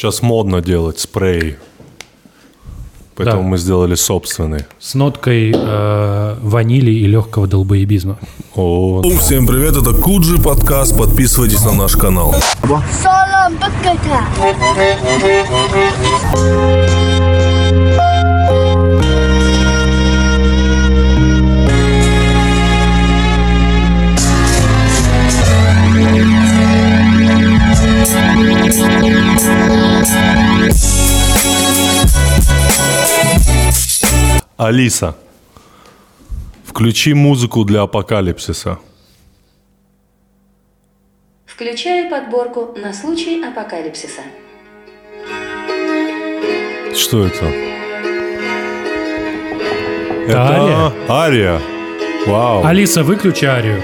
Сейчас модно делать спрей. Поэтому Да. мы сделали собственный. С ноткой э, ванили и легкого долбоебизма. О, Всем привет, это Куджи подкаст, подписывайтесь на наш канал. Salam Алиса, включи музыку для апокалипсиса. Включаю подборку на случай апокалипсиса. Что это? ария? ария. Вау. Алиса, выключи арию.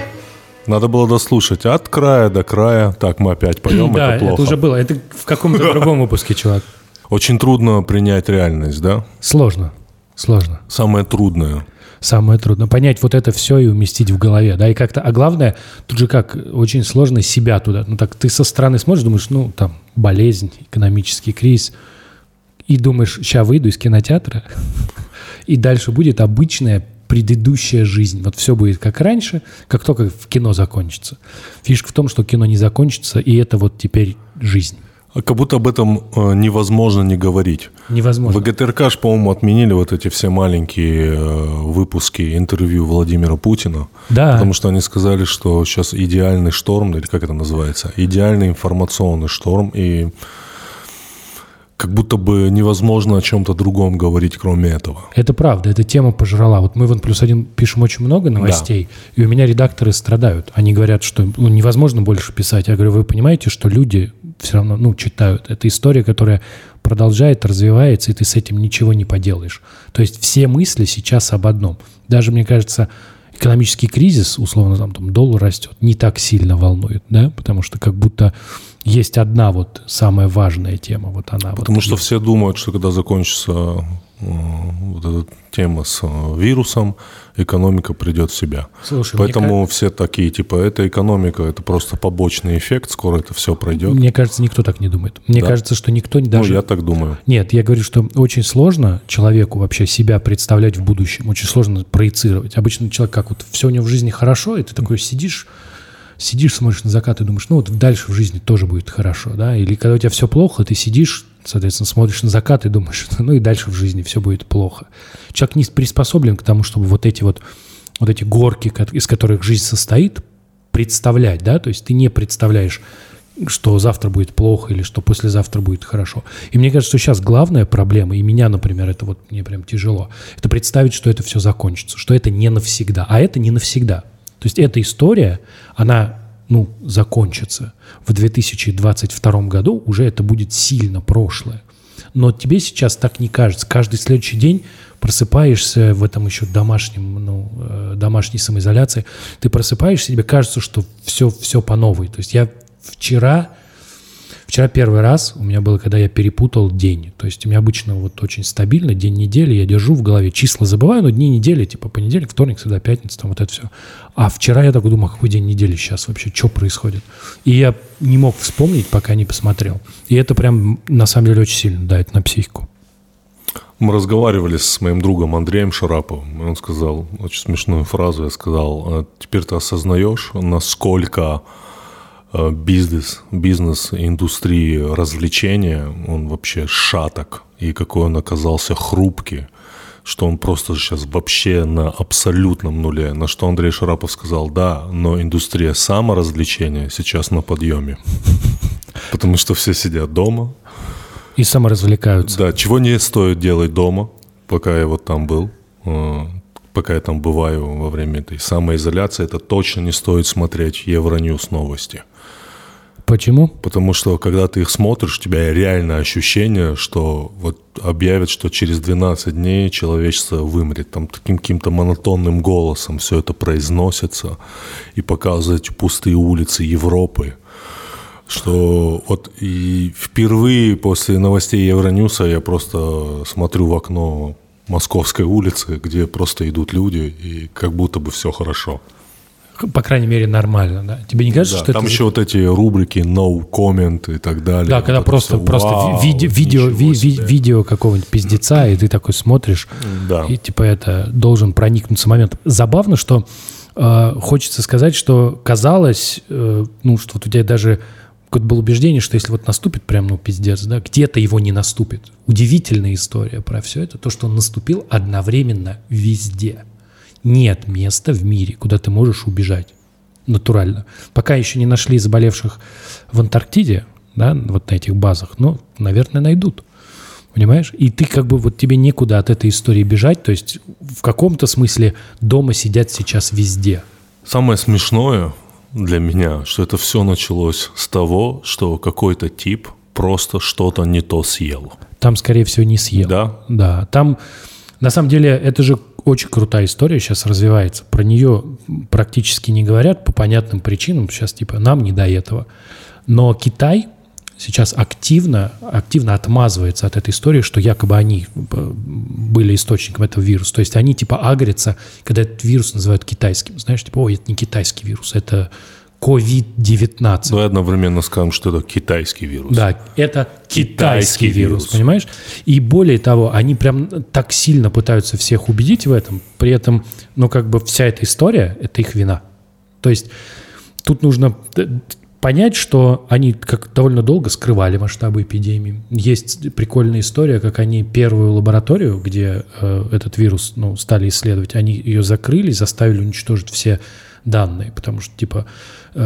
Надо было дослушать от края до края. Так, мы опять поем, да, это плохо. это уже было. Это в каком-то другом выпуске, чувак. Очень трудно принять реальность, да? Сложно. Сложно. Самое трудное. Самое трудно понять вот это все и уместить в голове, да, и как-то, а главное, тут же как, очень сложно себя туда, ну так ты со стороны смотришь, думаешь, ну там болезнь, экономический кризис, и думаешь, сейчас выйду из кинотеатра, и дальше будет обычная предыдущая жизнь. Вот все будет как раньше, как только в кино закончится. Фишка в том, что кино не закончится, и это вот теперь жизнь. А как будто об этом э, невозможно не говорить. Невозможно. В ГТРК ж, по-моему, отменили вот эти все маленькие э, выпуски интервью Владимира Путина. Да. Потому что они сказали, что сейчас идеальный шторм, или как это называется, идеальный информационный шторм, и как будто бы невозможно о чем-то другом говорить, кроме этого. Это правда, эта тема пожрала. Вот мы в плюс один пишем очень много новостей, и у меня редакторы страдают. Они говорят, что ну, невозможно больше писать. Я говорю, вы понимаете, что люди все равно ну, читают. Это история, которая продолжает, развивается, и ты с этим ничего не поделаешь. То есть все мысли сейчас об одном. Даже, мне кажется, экономический кризис, условно, там, там доллар растет, не так сильно волнует, да, потому что как будто есть одна вот самая важная тема, вот она. Потому вот что все думают, что когда закончится э, вот эта тема с э, вирусом, экономика придет в себя. Слушай, мне Поэтому все такие, типа, это экономика, это просто побочный эффект, скоро это все пройдет. Мне кажется, никто так не думает. Мне Да? кажется, что никто не даже... Ну, я так думаю. Нет, я говорю, что очень сложно человеку вообще себя представлять в будущем. Очень сложно проецировать. Обычно человек как вот все у него в жизни хорошо, и ты такой сидишь, сидишь, смотришь на закат и думаешь, ну вот дальше в жизни тоже будет хорошо, да? Или когда у тебя все плохо, ты сидишь, соответственно, смотришь на закат и думаешь, ну и дальше в жизни все будет плохо. Человек не приспособлен к тому, чтобы вот эти вот, вот эти горки, из которых жизнь состоит, представлять, да? То есть ты не представляешь, что завтра будет плохо или что послезавтра будет хорошо. И мне кажется, что сейчас главная проблема, и меня, например, это вот мне прям тяжело, это представить, что это все закончится, что это не навсегда. А это не навсегда. То есть эта история, она ну, закончится. В 2022 году уже это будет сильно прошлое. Но тебе сейчас так не кажется. Каждый следующий день просыпаешься в этом еще домашнем, ну, э, домашней самоизоляции, ты просыпаешься, тебе кажется, что все, все по новой. То есть я вчера, вчера первый раз у меня было, когда я перепутал день. То есть у меня обычно вот очень стабильно день недели, я держу в голове числа, забываю, но дни недели, типа понедельник, вторник, среда, пятница, там вот это все. А вчера я такой думаю, какой день недели сейчас вообще, что происходит? И я не мог вспомнить, пока не посмотрел. И это прям на самом деле очень сильно дает на психику. Мы разговаривали с моим другом Андреем Шараповым, и он сказал очень смешную фразу. Я сказал, «А теперь ты осознаешь, насколько э, бизнес, бизнес, индустрии развлечения, он вообще шаток, и какой он оказался хрупкий, что он просто сейчас вообще на абсолютном нуле. На что Андрей Шарапов сказал, да, но индустрия саморазвлечения сейчас на подъеме. Потому что все сидят дома, И саморазвлекаются. да, чего не стоит делать дома, пока я вот там был, э, пока я там бываю во время этой самоизоляции, это точно не стоит смотреть Евроньюз новости. Почему? Потому что когда ты их смотришь, у тебя реально ощущение, что вот объявят, что через 12 дней человечество вымрет. Там таким каким-то монотонным голосом все это произносится и показывают пустые улицы Европы. Что вот и впервые после новостей Евроньюса я просто смотрю в окно Московской улицы, где просто идут люди, и как будто бы все хорошо. по крайней мере, нормально, да? Тебе не кажется, Да, что там это... еще вот эти рубрики no comment и так далее. Да, когда просто, просто вау, ви- виде- видео, ничего ви- ви- видео какого-нибудь пиздеца, и ты такой смотришь, Да. и типа это должен проникнуться момент. Забавно, что э, хочется сказать, что казалось, э, ну, что вот у тебя даже какое-то было убеждение, что если вот наступит прям, ну, пиздец, да, где-то его не наступит. Удивительная история про все это, то, что он наступил одновременно везде. Нет места в мире, куда ты можешь убежать натурально. Пока еще не нашли заболевших в Антарктиде, да, вот на этих базах, ну, наверное, найдут. Понимаешь? И ты как бы вот тебе некуда от этой истории бежать. То есть в каком-то смысле дома сидят сейчас везде. Самое смешное для меня, что это все началось с того, что какой-то тип просто что-то не то съел. Там, скорее всего, не съел. Да? Да. Там, на самом деле, это же очень крутая история сейчас развивается. Про нее практически не говорят по понятным причинам. Сейчас, типа, нам не до этого. Но Китай сейчас активно, активно отмазывается от этой истории, что якобы они были источником этого вируса. То есть они типа агрятся, когда этот вирус называют китайским. Знаешь, типа, ой, это не китайский вирус, это COVID-19. Давай одновременно скажем, что это китайский вирус. Да, это китайский Китайский вирус, вирус. понимаешь? И более того, они прям так сильно пытаются всех убедить в этом, при этом, ну, как бы вся эта история – это их вина. То есть тут нужно э, понять, что они как довольно долго скрывали масштабы эпидемии. Есть прикольная история, как они первую лабораторию, где э, этот вирус ну, стали исследовать, они ее закрыли, заставили уничтожить все данные, потому что, типа,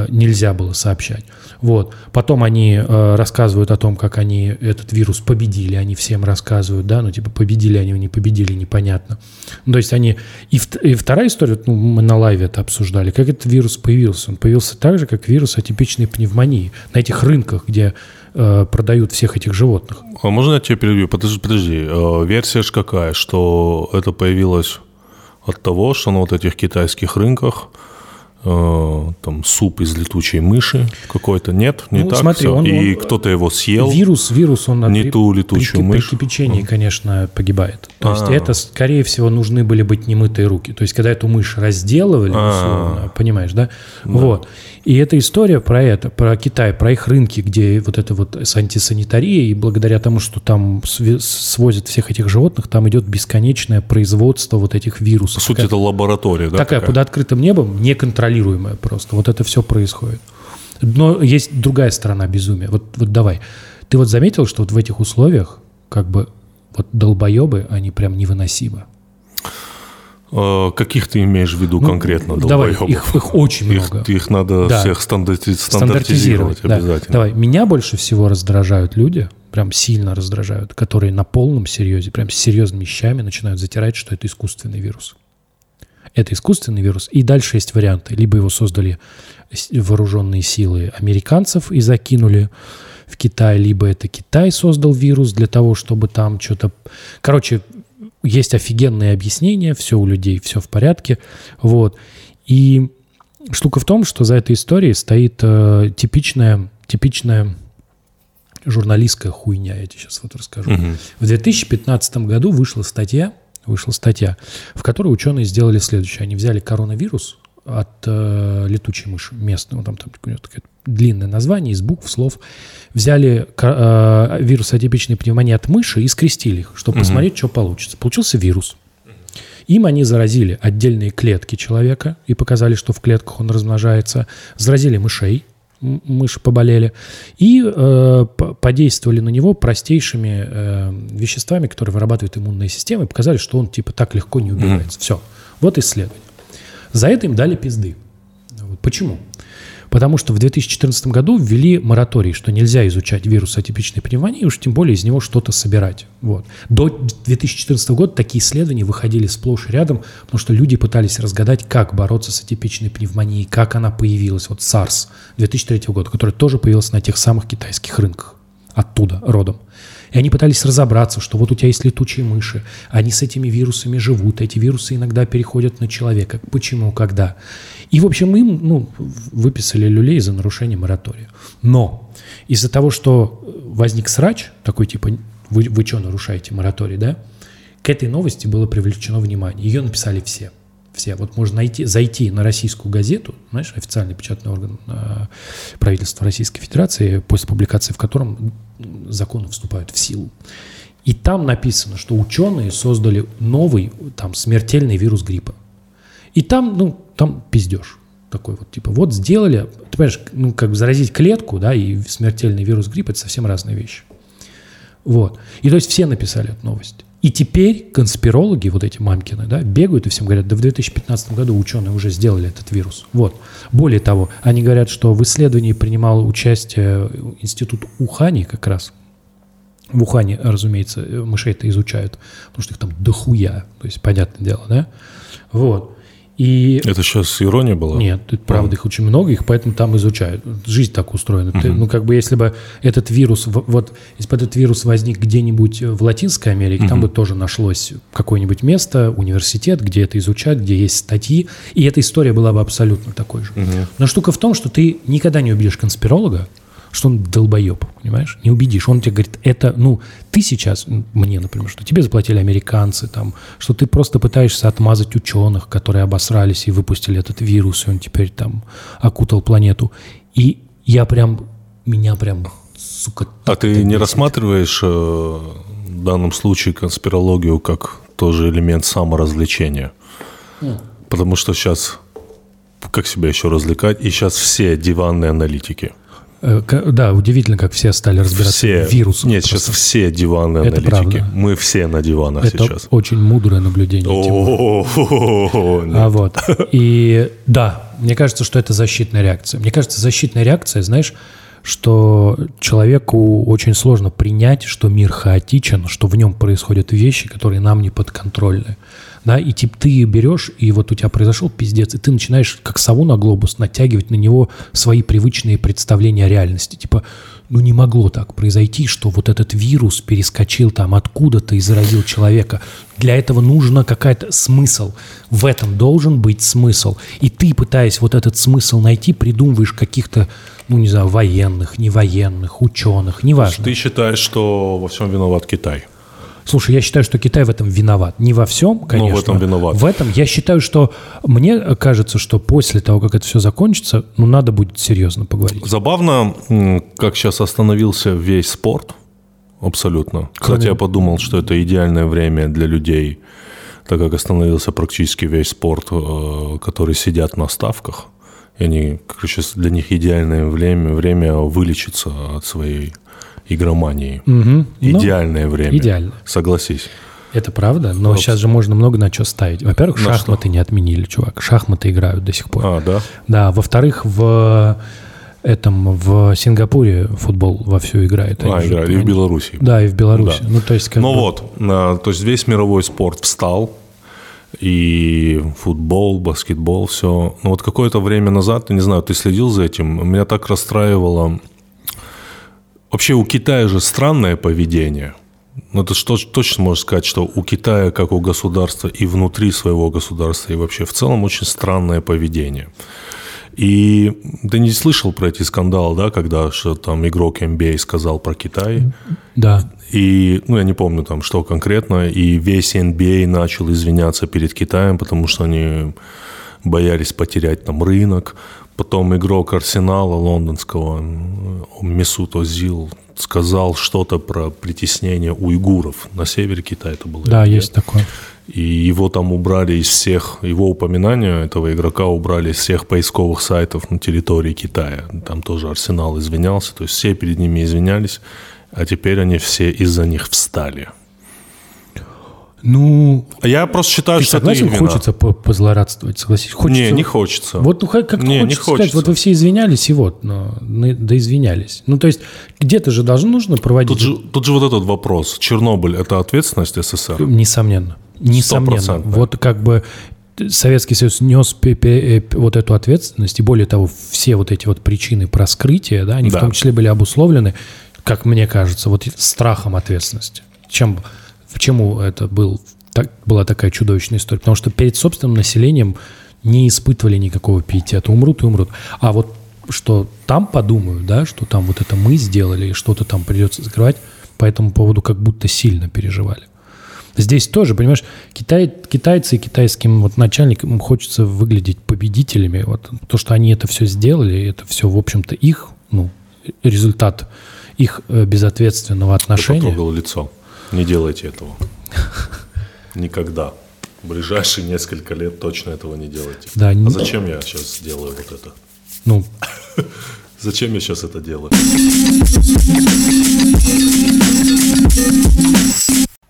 нельзя было сообщать. Вот. Потом они э, рассказывают о том, как они этот вирус победили, они всем рассказывают, да, ну, типа, победили они не победили, непонятно. Ну, то есть они... И, вт- и вторая история, ну, мы на лайве это обсуждали, как этот вирус появился. Он появился так же, как вирус атипичной пневмонии на этих рынках, где э, продают всех этих животных. А можно я тебя перебью? Подожди, подожди. Э, Версия же какая, что это появилось от того, что на вот этих китайских рынках э, там суп из летучей мыши какой-то. Нет, не Ну, так смотри, всё? он- И он- кто-то его съел. Вирус, вирус, он Не при- ту летучую при, мышь. При кипячении, конечно, погибает. То есть А. это, скорее всего, нужны были быть немытые руки. То есть когда эту мышь разделывали, А. условно, понимаешь, да? Вот. И эта история про это, про Китай, про их рынки, где вот это вот с антисанитарией, и благодаря тому, что там свозят всех этих животных, там идет бесконечное производство вот этих вирусов. По сути, Такая- это лаборатория, да? такая такая? под открытым небом, неконтролируемая просто. Вот это все происходит. Но есть другая сторона безумия. Вот, вот давай. Ты вот заметил, что вот в этих условиях как бы вот долбоебы, они прям невыносимы. Э, Каких ты имеешь в виду Ну, конкретно давай, долбоебов? их- их очень Их- много. Их, надо Да. всех стандарти- стандартизировать, да. обязательно. Давай, меня больше всего раздражают люди, прям сильно раздражают, которые на полном серьезе, прям с серьезными вещами начинают затирать, что это искусственный вирус. Это искусственный вирус. И дальше есть варианты. Либо его создали вооруженные силы американцев и закинули в Китай, либо это Китай создал вирус для того, чтобы там что-то... Короче, есть офигенные объяснения, все у людей, все в порядке. Вот. И штука в том, что за этой историей стоит э, типичная, типичная журналистская хуйня, я тебе сейчас вот расскажу. В 2015 году вышла статья, вышла статья, в которой ученые сделали следующее. Они взяли коронавирус от э, летучей мыши местной, ну, там, там у него такое длинное название из букв, слов, взяли э, вирус атипичной пневмонии от мыши и скрестили их, чтобы посмотреть, что получится. Получился вирус. Им они заразили отдельные клетки человека и показали, что в клетках он размножается. Заразили мышей, мыши поболели, и э, по- подействовали на него простейшими э, веществами, которые вырабатывает иммунная система, и показали, что он типа так легко не убивается. Все. Вот исследование. За это им дали пизды. Вот Почему? Потому что в 2014 году ввели мораторий, что нельзя изучать вирус атипичной пневмонии, уж тем более из него что-то собирать. Вот. До 2014 года такие исследования выходили сплошь и рядом, потому что люди пытались разгадать, как бороться с атипичной пневмонией, как она появилась. Вот SARS 2003 года, который тоже появился на тех самых китайских рынках. Оттуда, родом. И они пытались разобраться, что вот у тебя есть летучие мыши, они с этими вирусами живут, эти вирусы иногда переходят на человека. Почему, когда? И, в общем, им ну, выписали люлей за нарушение моратория. Но из-за того, что возник срач, такой типа, вы, вы что нарушаете мораторий, да? К этой новости было привлечено внимание. Ее написали все. Все. Вот можно найти, зайти на российскую газету, знаешь, официальный печатный орган э, правительства Российской Федерации, после публикации в котором законы вступают в силу. И там написано, что ученые создали новый, там, смертельный вирус гриппа. И там, ну, там пиздеж такой вот, типа, вот сделали, ты понимаешь, ну, как заразить клетку, да, и смертельный вирус гриппа – это совсем разные вещи. Вот. И то есть все написали эту новость. И теперь конспирологи, вот эти мамкины, да, бегают и всем говорят, да в 2015 году ученые уже сделали этот вирус. Вот. Более того, они говорят, что в исследовании принимал участие институт Ухани как раз. В Ухане, разумеется, мышей-то изучают, потому что их там дохуя, то есть понятное дело, да. Вот. И Это сейчас ирония была? нет, это правда, их очень много, их поэтому там изучают. Жизнь так устроена. Ты, ну, как бы, если бы этот вирус, вот, если бы этот вирус возник где-нибудь в Латинской Америке, там бы тоже нашлось какое-нибудь место, университет, где это изучают, где есть статьи, и эта история была бы абсолютно такой же. Но штука в том, что ты никогда не убедишь конспиролога, что он долбоеб, понимаешь? Не убедишь. Он тебе говорит, это, ну, ты сейчас, мне, например, что тебе заплатили американцы, там, что ты просто пытаешься отмазать ученых, которые обосрались и выпустили этот вирус, и он теперь там окутал планету. И я прям, меня прям, сука... А ты не бесит. рассматриваешь э, в данном случае конспирологию как тоже элемент саморазвлечения? Потому что сейчас, как себя еще развлекать, и сейчас все диванные аналитики. Э, Да, удивительно, как все стали разбираться Все, в вирусах. Нет, сейчас Просто все диванные Это аналитики. правда. Мы все на диванах Это сейчас. очень мудрое наблюдение. А вот. И да, мне кажется, что это защитная реакция. Мне кажется, защитная реакция, знаешь, что человеку очень сложно принять, что мир хаотичен, что в нем происходят вещи, которые нам не подконтрольны. Да, и типа ты берешь, и вот у тебя произошел пиздец, и ты начинаешь, как сову на глобус, натягивать на него свои привычные представления о реальности. Типа, ну не могло так произойти, что вот этот вирус перескочил там откуда-то и заразил человека. Для этого нужно какая-то смысл. В этом должен быть смысл. И ты, пытаясь вот этот смысл найти, придумываешь каких-то, ну не знаю, военных, невоенных, ученых, неважно. Ты считаешь, что во всем виноват Китай? Слушай, я считаю, что Китай в этом виноват. Не во всем, конечно. этом виноват. В этом я считаю, что мне кажется, что после того, как это все закончится, ну надо будет серьезно поговорить. Забавно, как сейчас остановился весь спорт. Абсолютно. Кстати, я подумал, что это идеальное время для людей, так как остановился практически весь спорт, э, которые сидят на ставках. И они, короче, для них идеальное время, время вылечиться от своей игромании. Ну, Идеальное время. идеально. Согласись. Это правда, но сейчас же можно много на что ставить. Во-первых, На шахматы не отменили, чувак. Шахматы играют до сих пор. А, да? Да, во-вторых, в этом в Сингапуре футбол вовсю играет. А, играли. И в Беларуси. Да, и в Беларуси. Да. Ну, то есть, как Ну бы- вот, а, то есть весь мировой спорт встал, и футбол, баскетбол, все. Но вот какое-то время назад, не знаю, ты следил за этим, меня так расстраивало. Вообще у Китая же странное поведение. Ну, это что, точно можно сказать, что у Китая, как у государства, и внутри своего государства, и вообще в целом очень странное поведение. И ты не слышал про эти скандалы, да, когда что там игрок NBA сказал про Китай, Да. и, ну, я не помню там, что конкретно, и весь NBA начал извиняться перед Китаем, потому что они боялись потерять там рынок. Потом игрок Арсенала лондонского Месут Озил сказал что-то про притеснение уйгуров на севере Китая. Это было Да, есть такое. И его там убрали из всех, его упоминания этого игрока убрали из всех поисковых сайтов на территории Китая. Там тоже Арсенал извинялся, то есть все перед ними извинялись, а теперь они все из-за них встали. Ну, Я просто считаю, ты что это согласен, вина. хочется по- позлорадствовать, согласись? Хочется... Не, не хочется. Вот ну, как как Не, не хочется сказать, хочется. вот вы все извинялись, и вот, ну, ну, да извинялись. Ну, то есть где-то же должно нужно проводить... Тут же, тут же вот этот вопрос. Чернобыль – это ответственность СССР? Несомненно. Несомненно. Вот как бы Советский Союз нес э, вот эту ответственность, и более того, все вот эти вот причины про скрытие, да, они Да. в том числе были обусловлены, как мне кажется, вот страхом ответственности. Чем, почему это был, так, была такая чудовищная история? Потому что перед собственным населением не испытывали никакого пиетета. Умрут и умрут. А вот что там подумают, да, что там вот это мы сделали, и что-то там придется закрывать, по этому поводу как будто сильно переживали. Здесь тоже, понимаешь, Китай, китайцы и китайским вот начальникам хочется выглядеть победителями. Вот то, что они это все сделали, это все, в общем-то, их ну, результат их э, безответственного отношения. потрогал лицо. Не делайте этого. Никогда. В ближайшие несколько лет точно этого не делайте. Да, а не- зачем я сейчас делаю вот это? Ну, Зачем я сейчас это делаю?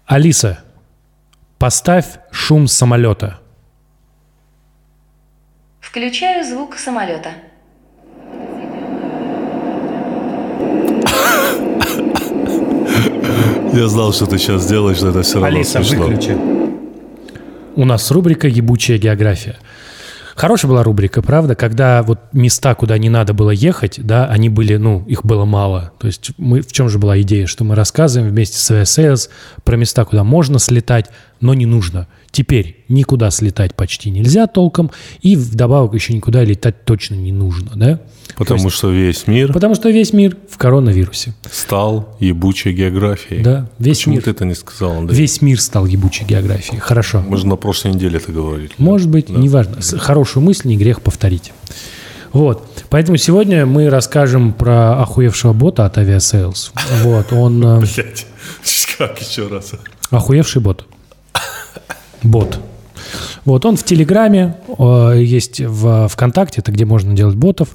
Алиса, поставь шум самолета. Включаю звук самолета. Я знал, что ты сейчас сделаешь, но это все равно смешно. У нас рубрика «Ебучая география». Хорошая была рубрика, правда, когда вот места, куда не надо было ехать, да, они были, ну, их было мало. То есть мы, в чем же была идея, что мы рассказываем вместе с ВСС про места, куда можно слетать, но не нужно. Теперь никуда слетать почти нельзя толком, и вдобавок еще никуда летать точно не нужно, да? Потому что весь мир Потому что весь мир в коронавирусе. стал ебучей географией. Да, весь Почему мир. ты это не сказал, Андрей? Весь мир стал ебучей географией. Хорошо. Мы же на прошлой неделе это говорили. Может быть, неважно. С- Хорошую мысль не грех повторить. Вот. Поэтому сегодня мы расскажем про охуевшего бота от Aviasales. Вот. Он э, Блять, как еще раз? охуевший бот. Бот. Вот он в Телеграме, э, есть в ВКонтакте, это где можно делать ботов.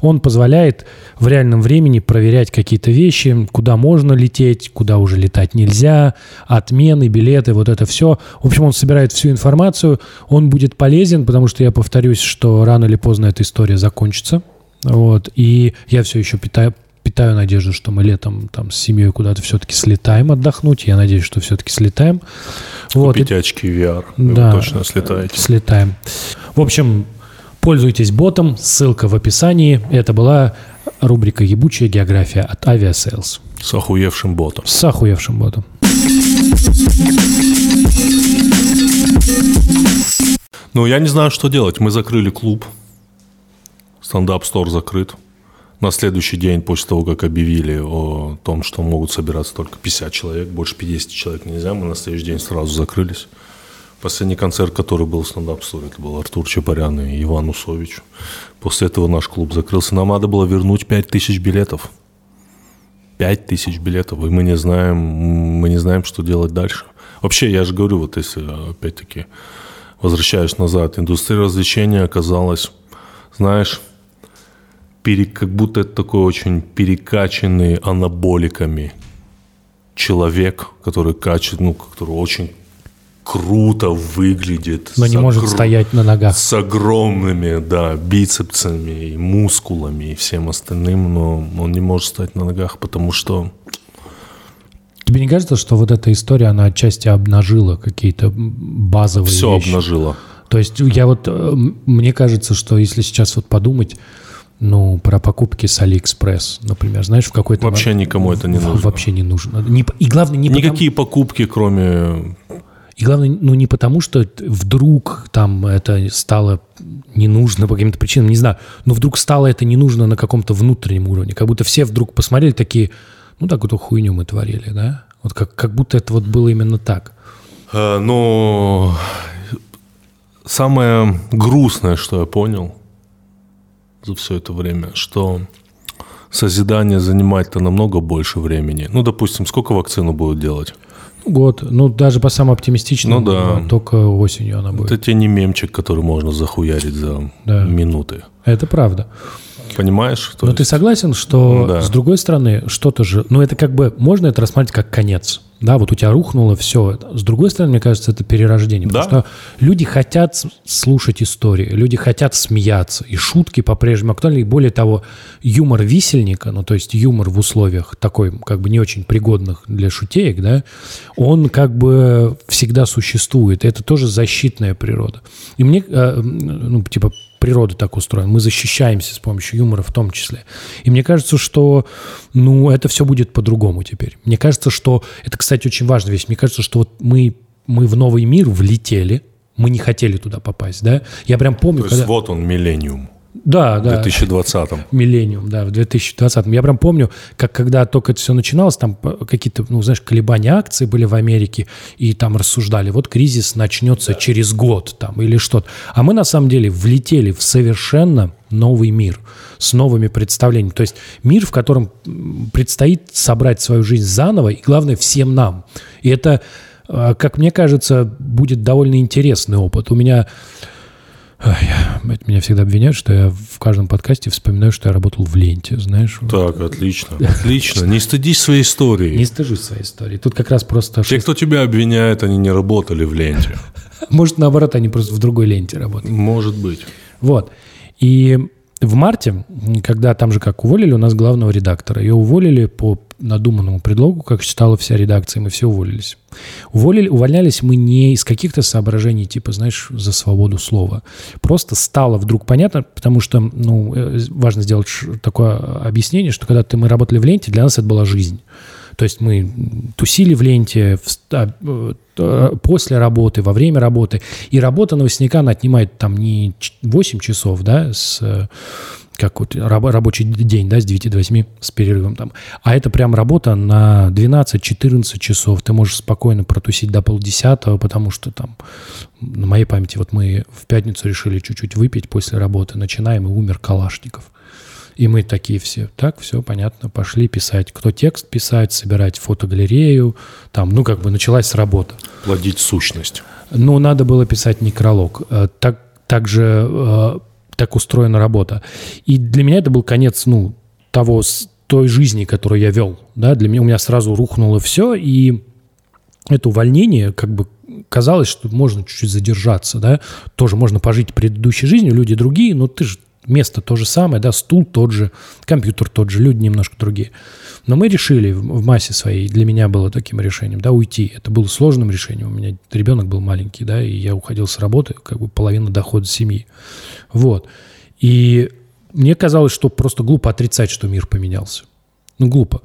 Он позволяет в реальном времени проверять какие-то вещи, куда можно лететь, куда уже летать нельзя, отмены, билеты, вот это все. В общем, он собирает всю информацию. Он будет полезен, потому что я повторюсь, что рано или поздно эта история закончится. Вот. И я все еще питаю, питаю надежду, что мы летом там с семьей куда-то все-таки слетаем отдохнуть. Я надеюсь, что все-таки слетаем. Вот. Купите очки VR, и вы Да. точно слетаете. Слетаем. В общем, пользуйтесь ботом, ссылка в описании. Это была рубрика «Ебучая география» от Aviasales. С охуевшим ботом. С охуевшим ботом. Ну, я не знаю, что делать. Мы закрыли клуб. Стендап-стор закрыт. На следующий день, после того, как объявили о том, что могут собираться только 50 человек, больше 50 человек нельзя, мы на следующий день сразу закрылись. Последний концерт, который был в стендап-сторе, это был Артур Чапарян и Иван Усович. После этого наш клуб закрылся. Нам надо было вернуть 5000 билетов. 5000 билетов, и мы не знаем, мы не знаем, что делать дальше. Вообще, я же говорю, вот если, опять-таки, возвращаюсь назад, индустрия развлечения оказалась, знаешь, пере- как будто это такой очень перекачанный анаболиками человек, который качает, ну, который очень круто выглядит. Но не может огр- стоять на ногах. с огромными, да, бицепсами и мускулами и всем остальным, но он не может стать на ногах, потому что Тебе не кажется, что вот эта история, она отчасти обнажила какие-то базовые все вещи? обнажило. То есть я вот, э, мне кажется, что если сейчас вот подумать, ну, про покупки с Алиэкспресс, например, знаешь, в какой-то... Вообще момент- никому это не нужно. Вообще не нужно. Не и главное, не потому- Никакие покупки, кроме... И главное, ну не потому, что вдруг там это стало не нужно по каким-то причинам, не знаю, но вдруг стало это не нужно на каком-то внутреннем уровне. Как будто все вдруг посмотрели такие, ну так вот хуйню мы творили, да? Вот как, как будто это вот было именно так. э, Но самое грустное, что я понял за все это время, что созидание занимает-то намного больше времени. Ну, допустим, сколько вакцину будут делать? Год, ну даже по самым оптимистичным, Ну да. только осенью она будет. Это тебе не мемчик, который можно захуярить за Да. минуты. Это правда. Понимаешь? Но ты есть- согласен, что Да. с другой стороны, что-то же, ну это как бы, можно это рассматривать как конец. Да, вот у тебя рухнуло все. С другой стороны, мне кажется, это перерождение. Потому Да. что люди хотят слушать истории, люди хотят смеяться. И шутки по-прежнему актуальны. И более того, юмор висельника, ну то есть юмор в условиях такой, как бы не очень пригодных для шутеек, да, он как бы всегда существует. Это тоже защитная природа. И мне, э, ну типа, природа так устроена. Мы защищаемся с помощью юмора в том числе. И мне кажется, что ну, это все будет по-другому теперь. Мне кажется, что... Это, кстати, очень важная вещь. Мне кажется, что вот мы, мы в новый мир влетели, мы не хотели туда попасть, да? Я прям помню, То есть когда... вот он, миллениум. Да, в да. 2020-м. Миллениум, да, в 2020. Я прям помню, как когда только это все начиналось, там п- какие-то, ну, знаешь, колебания акций были в Америке, и там рассуждали, вот кризис начнется через год там или что-то. А мы на самом деле влетели в совершенно новый мир с новыми представлениями. То есть мир, в котором предстоит собрать свою жизнь заново, и главное, всем нам. И это, э, как мне кажется, будет довольно интересный опыт. У меня Это меня всегда обвиняют, что я в каждом подкасте вспоминаю, что я работал в ленте, знаешь. Так, отлично, отлично. Не стыдись своей истории. Не стыжусь своей истории. Тут как раз просто... Те, кто тебя обвиняет, они не работали в ленте. Может, наоборот, они просто в другой ленте работают. Может быть. Вот. И в марте, когда там же как уволили у нас главного редактора, ее уволили по надуманному предлогу, как считала вся редакция, мы все уволились. Уволили, увольнялись мы не из каких-то соображений, типа, знаешь, за свободу слова. Просто стало вдруг понятно, потому что, ну, э, важно сделать такое объяснение, что когда ты, мы работали в ленте, для нас это была жизнь. То есть мы тусили в ленте вста- э, э, после работы, во время работы. И работа новостника, она отнимает там не ч- 8 часов, да, с, как вот раб- рабочий день, да, с 9 до 8 с перерывом там. А это прям работа на 12-14 часов. Ты можешь спокойно протусить до полдесятого, потому что там на моей памяти вот мы в пятницу решили чуть-чуть выпить после работы. Начинаем, и умер Калашников. И мы такие все, так, все понятно, пошли писать. Кто текст писать, собирать фотогалерею, там, ну, как бы началась работа. Плодить сущность. Но надо было писать некролог. Э, Так, так же, э, так устроена работа. И для меня это был конец, ну, того, той жизни, которую я вел. Да? Для меня, у меня сразу рухнуло все, и это увольнение, как бы казалось, что можно чуть-чуть задержаться, да, тоже можно пожить предыдущей жизнью, люди другие, но ты же место то же самое, да, стул тот же, компьютер тот же, люди немножко другие. Но мы решили в массе своей, для меня было таким решением, да, уйти. Это было сложным решением. У меня ребенок был маленький, да, и я уходил с работы, как бы половина дохода семьи. Вот. И мне казалось, что просто глупо отрицать, что мир поменялся. Ну, глупо.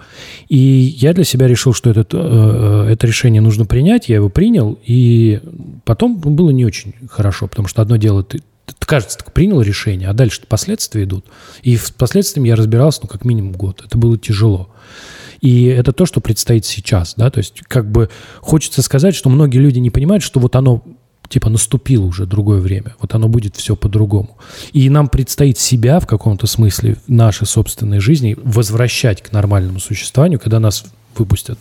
И я для себя решил, что этот, э, э, это решение нужно принять, я его принял, и потом было не очень хорошо, потому что одно дело, ты, кажется, так принял решение, а дальше последствия идут. И с последствиями я разбирался, ну, как минимум год. Это было тяжело. И это то, что предстоит сейчас, да, то есть как бы хочется сказать, что многие люди не понимают, что вот оно типа наступило уже другое время, вот оно будет все по-другому. И нам предстоит себя в каком-то смысле, нашей собственной жизни возвращать к нормальному существованию, когда нас выпустят.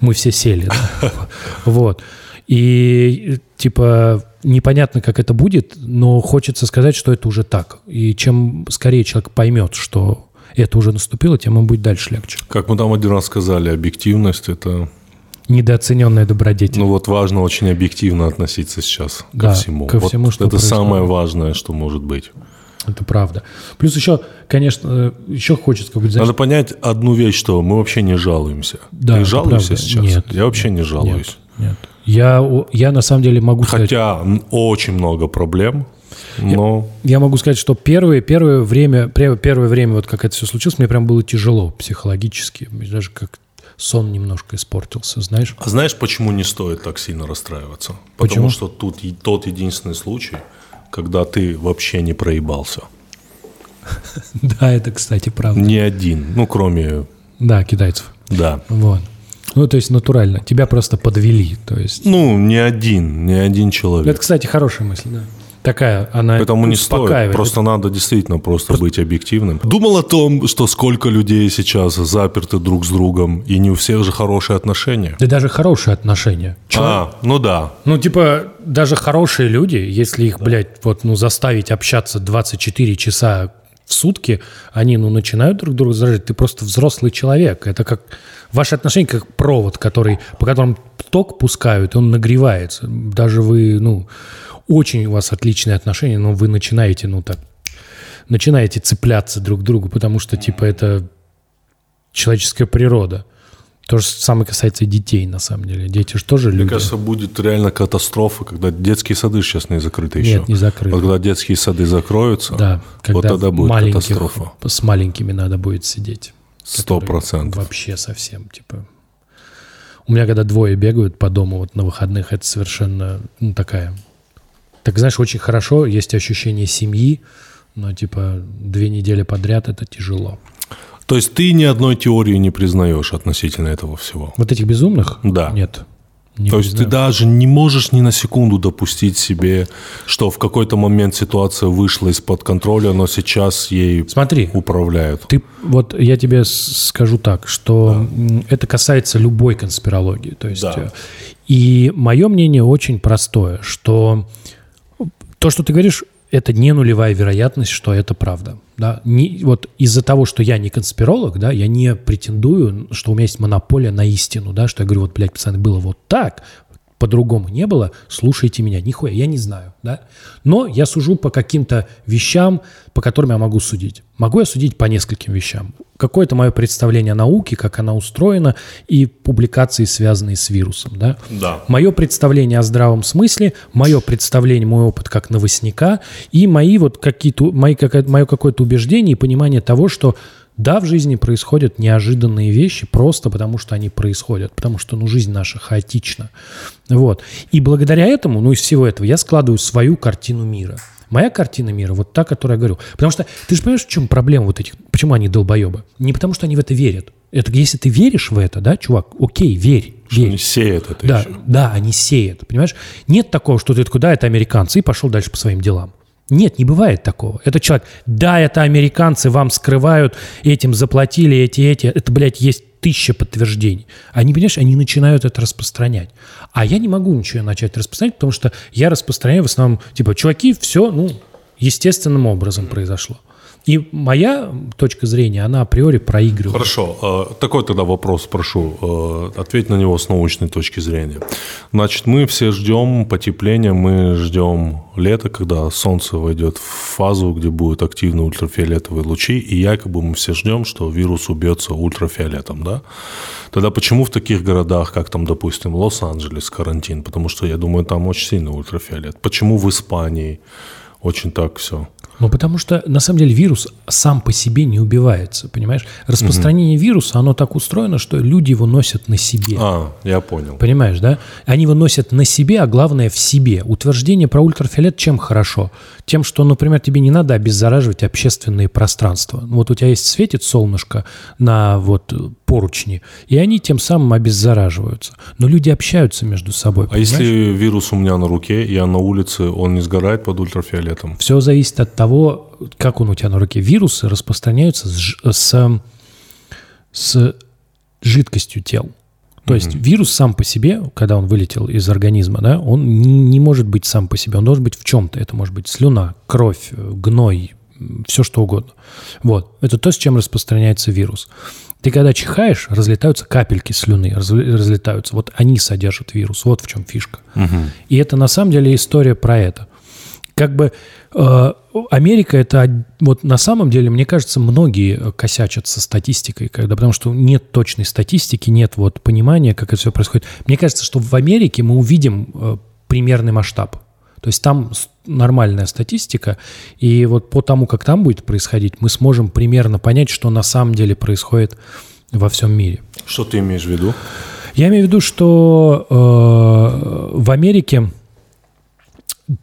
Мы все сели, да? Вот. И типа непонятно, как это будет, но хочется сказать, что это уже так. И чем скорее человек поймет, что это уже наступило, тем ему будет дальше легче. Как мы там один раз сказали, объективность – это... Недооцененная добродетель. Ну вот важно очень объективно относиться сейчас ко Да, всему. ко Вот всему, что это происходит. самое важное, что может быть. Это правда. Плюс еще, конечно, э, еще хочется как бы, знаешь, Надо понять одну вещь, что мы вообще не жалуемся. Да, Ты жалуешься правда. сейчас? Нет. Я вообще не жалуюсь. Нет, нет. Я, я на самом деле могу сказать... Хотя очень много проблем, но Я могу сказать, что первое, первое время, первое время, вот как это все случилось, мне прям было тяжело психологически. Даже как сон немножко испортился, знаешь. А знаешь, почему не стоит так сильно расстраиваться? Почему? Потому что тут тот единственный случай, когда ты вообще не проебался. Да, это, кстати, правда. Ни один. Ну, кроме... Да, китайцев. Да. Вот. Ну, то есть натурально. Тебя просто подвели. То есть... Ну, ни один. Ни один человек. Это, кстати, хорошая мысль, да. Такая, она Поэтому не стоит. успокаивает. Просто надо действительно просто быть объективным. Думал о том, что сколько людей сейчас заперты друг с другом, и не у всех же хорошие отношения. Да даже хорошие отношения. Чё? А, ну да. Ну, типа, даже хорошие люди, если их, блядь, вот, ну, заставить общаться 24 часа в сутки, они, ну, начинают друг друга заражать. Ты просто взрослый человек. Это как... Ваши отношения как провод, который, по которому ток пускают, и он нагревается. Даже вы, ну, очень у вас отличные отношения, но вы начинаете, ну, так, начинаете цепляться друг к другу, потому что, типа, это человеческая природа. То же самое касается и детей, на самом деле. Дети же тоже Мне люди. кажется, будет реально катастрофа, когда детские сады сейчас не закрыты еще. Нет, не закрыты. Вот когда детские сады закроются, Да, когда вот тогда будет катастрофа. с маленькими надо будет сидеть. Сто процентов. Вообще совсем, типа... У меня когда двое бегают по дому вот на выходных, это совершенно, ну, такая... Так, знаешь, очень хорошо, есть ощущение семьи, но типа две недели подряд это тяжело. То есть ты ни одной теории не признаешь относительно этого всего? Вот этих безумных? Да. Нет. Не То есть ты признаю. даже не можешь ни на секунду допустить себе, что в какой-то момент ситуация вышла из-под контроля, но сейчас ей Смотри, управляют. Ты, вот я тебе скажу так, что м, это касается любой конспирологии. То есть, Да. э, и мое мнение очень простое, что то, что ты говоришь, это не нулевая вероятность, что это правда. Да? Не, вот из-за того, что я не конспиролог, да, я не претендую, что у меня есть монополия на истину, да, что я говорю, вот, блядь, пацаны, было вот так, по-другому не было, слушайте меня. Нихуя, я не знаю, да. Но я сужу по каким-то вещам, по которым я могу судить. Могу я судить по нескольким вещам. Какое-то мое представление о науке, как она устроена, и публикации, связанные с вирусом, да. Да. Мое представление о здравом смысле, мое представление, мой опыт как новостника и мои вот какие-то, мои, какая- мое какое-то убеждение и понимание того, что да, в жизни происходят неожиданные вещи просто потому, что они происходят, потому что, ну, жизнь наша хаотична. Вот. И благодаря этому, ну, из всего этого я складываю свою картину мира. Моя картина мира вот та, которую я говорю. Потому что ты же понимаешь, в чем проблема вот этих, почему они долбоебы? Не потому, что они в это верят. Это если ты веришь в это, да, чувак, окей, верь, Что верь. не сеет это Да, еще. да, они сеют, понимаешь? Нет такого, что ты такой, да, это американцы, и пошел дальше по своим делам. Нет, не бывает такого. Это человек, да, это американцы, вам скрывают, этим заплатили, эти, эти. Это, блядь, есть тысяча подтверждений. Они, понимаешь, они начинают это распространять. А я не могу ничего начать распространять, потому что я распространяю в основном, типа, чуваки, все, ну, естественным образом произошло. И моя точка зрения, она априори проигрывает. Хорошо, э, такой тогда вопрос прошу, э, ответь на него с научной точки зрения. Значит, мы все ждем потепления, мы ждем лета, когда солнце войдет в фазу, где будут активны ультрафиолетовые лучи, и якобы мы все ждем, что вирус убьется ультрафиолетом, да? Тогда почему в таких городах, как там, допустим, Лос-Анджелес, карантин? Потому что, я думаю, там очень сильный ультрафиолет. Почему в Испании очень так все? Ну, потому что, на самом деле, вирус сам по себе не убивается, понимаешь? Распространение вируса, оно так устроено, что люди его носят на себе. А, я понял. Понимаешь, да? Они его носят на себе, а главное в себе. Утверждение про ультрафиолет чем хорошо? Тем, что, например, тебе не надо обеззараживать общественные пространства. Вот у тебя есть светит солнышко на вот поручни, и они тем самым обеззараживаются. Но люди общаются между собой. А если вирус у меня на руке, я на улице, он не сгорает под ультрафиолетом? Все зависит от того, как он у тебя на руке. Вирусы распространяются с, с, с жидкостью тел. То есть вирус сам по себе, когда он вылетел из организма, да, он не, не может быть сам по себе, он должен быть в чем-то. Это может быть слюна, кровь, гной, все что угодно. Вот. Это то, с чем распространяется вирус. Ты когда чихаешь, разлетаются капельки слюны, разлетаются. Вот они содержат вирус. Вот в чем фишка. И это на самом деле история про это как бы э, Америка это вот на самом деле, мне кажется, многие э, косячат со статистикой, когда, потому что нет точной статистики, нет вот понимания, как это все происходит. Мне кажется, что в Америке мы увидим э, примерный масштаб. То есть там нормальная статистика, и вот по тому, как там будет происходить, мы сможем примерно понять, что на самом деле происходит во всем мире. Что ты имеешь в виду? Я имею в виду, что э, в Америке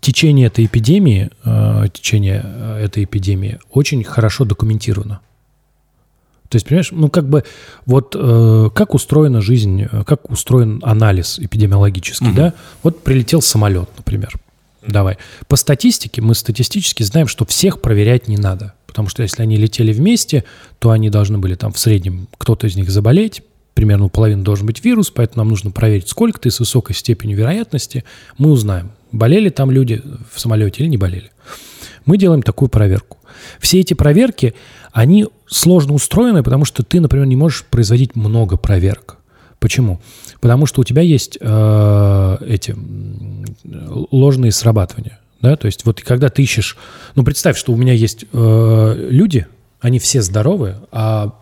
течение этой эпидемии, э, течение э, этой эпидемии очень хорошо документировано. То есть, понимаешь, ну как бы вот э, как устроена жизнь, э, как устроен анализ эпидемиологический, да? Вот прилетел самолет, например. Давай. По статистике мы статистически знаем, что всех проверять не надо. Потому что если они летели вместе, то они должны были там в среднем кто-то из них заболеть, примерно у половины должен быть вирус, поэтому нам нужно проверить, сколько-то и с высокой степенью вероятности мы узнаем, болели там люди в самолете или не болели. Мы делаем такую проверку. Все эти проверки, они сложно устроены, потому что ты, например, не можешь производить много проверок. Почему? Потому что у тебя есть э, эти ложные срабатывания. Да? То есть вот когда ты ищешь... Ну, представь, что у меня есть э, люди, они все здоровые, а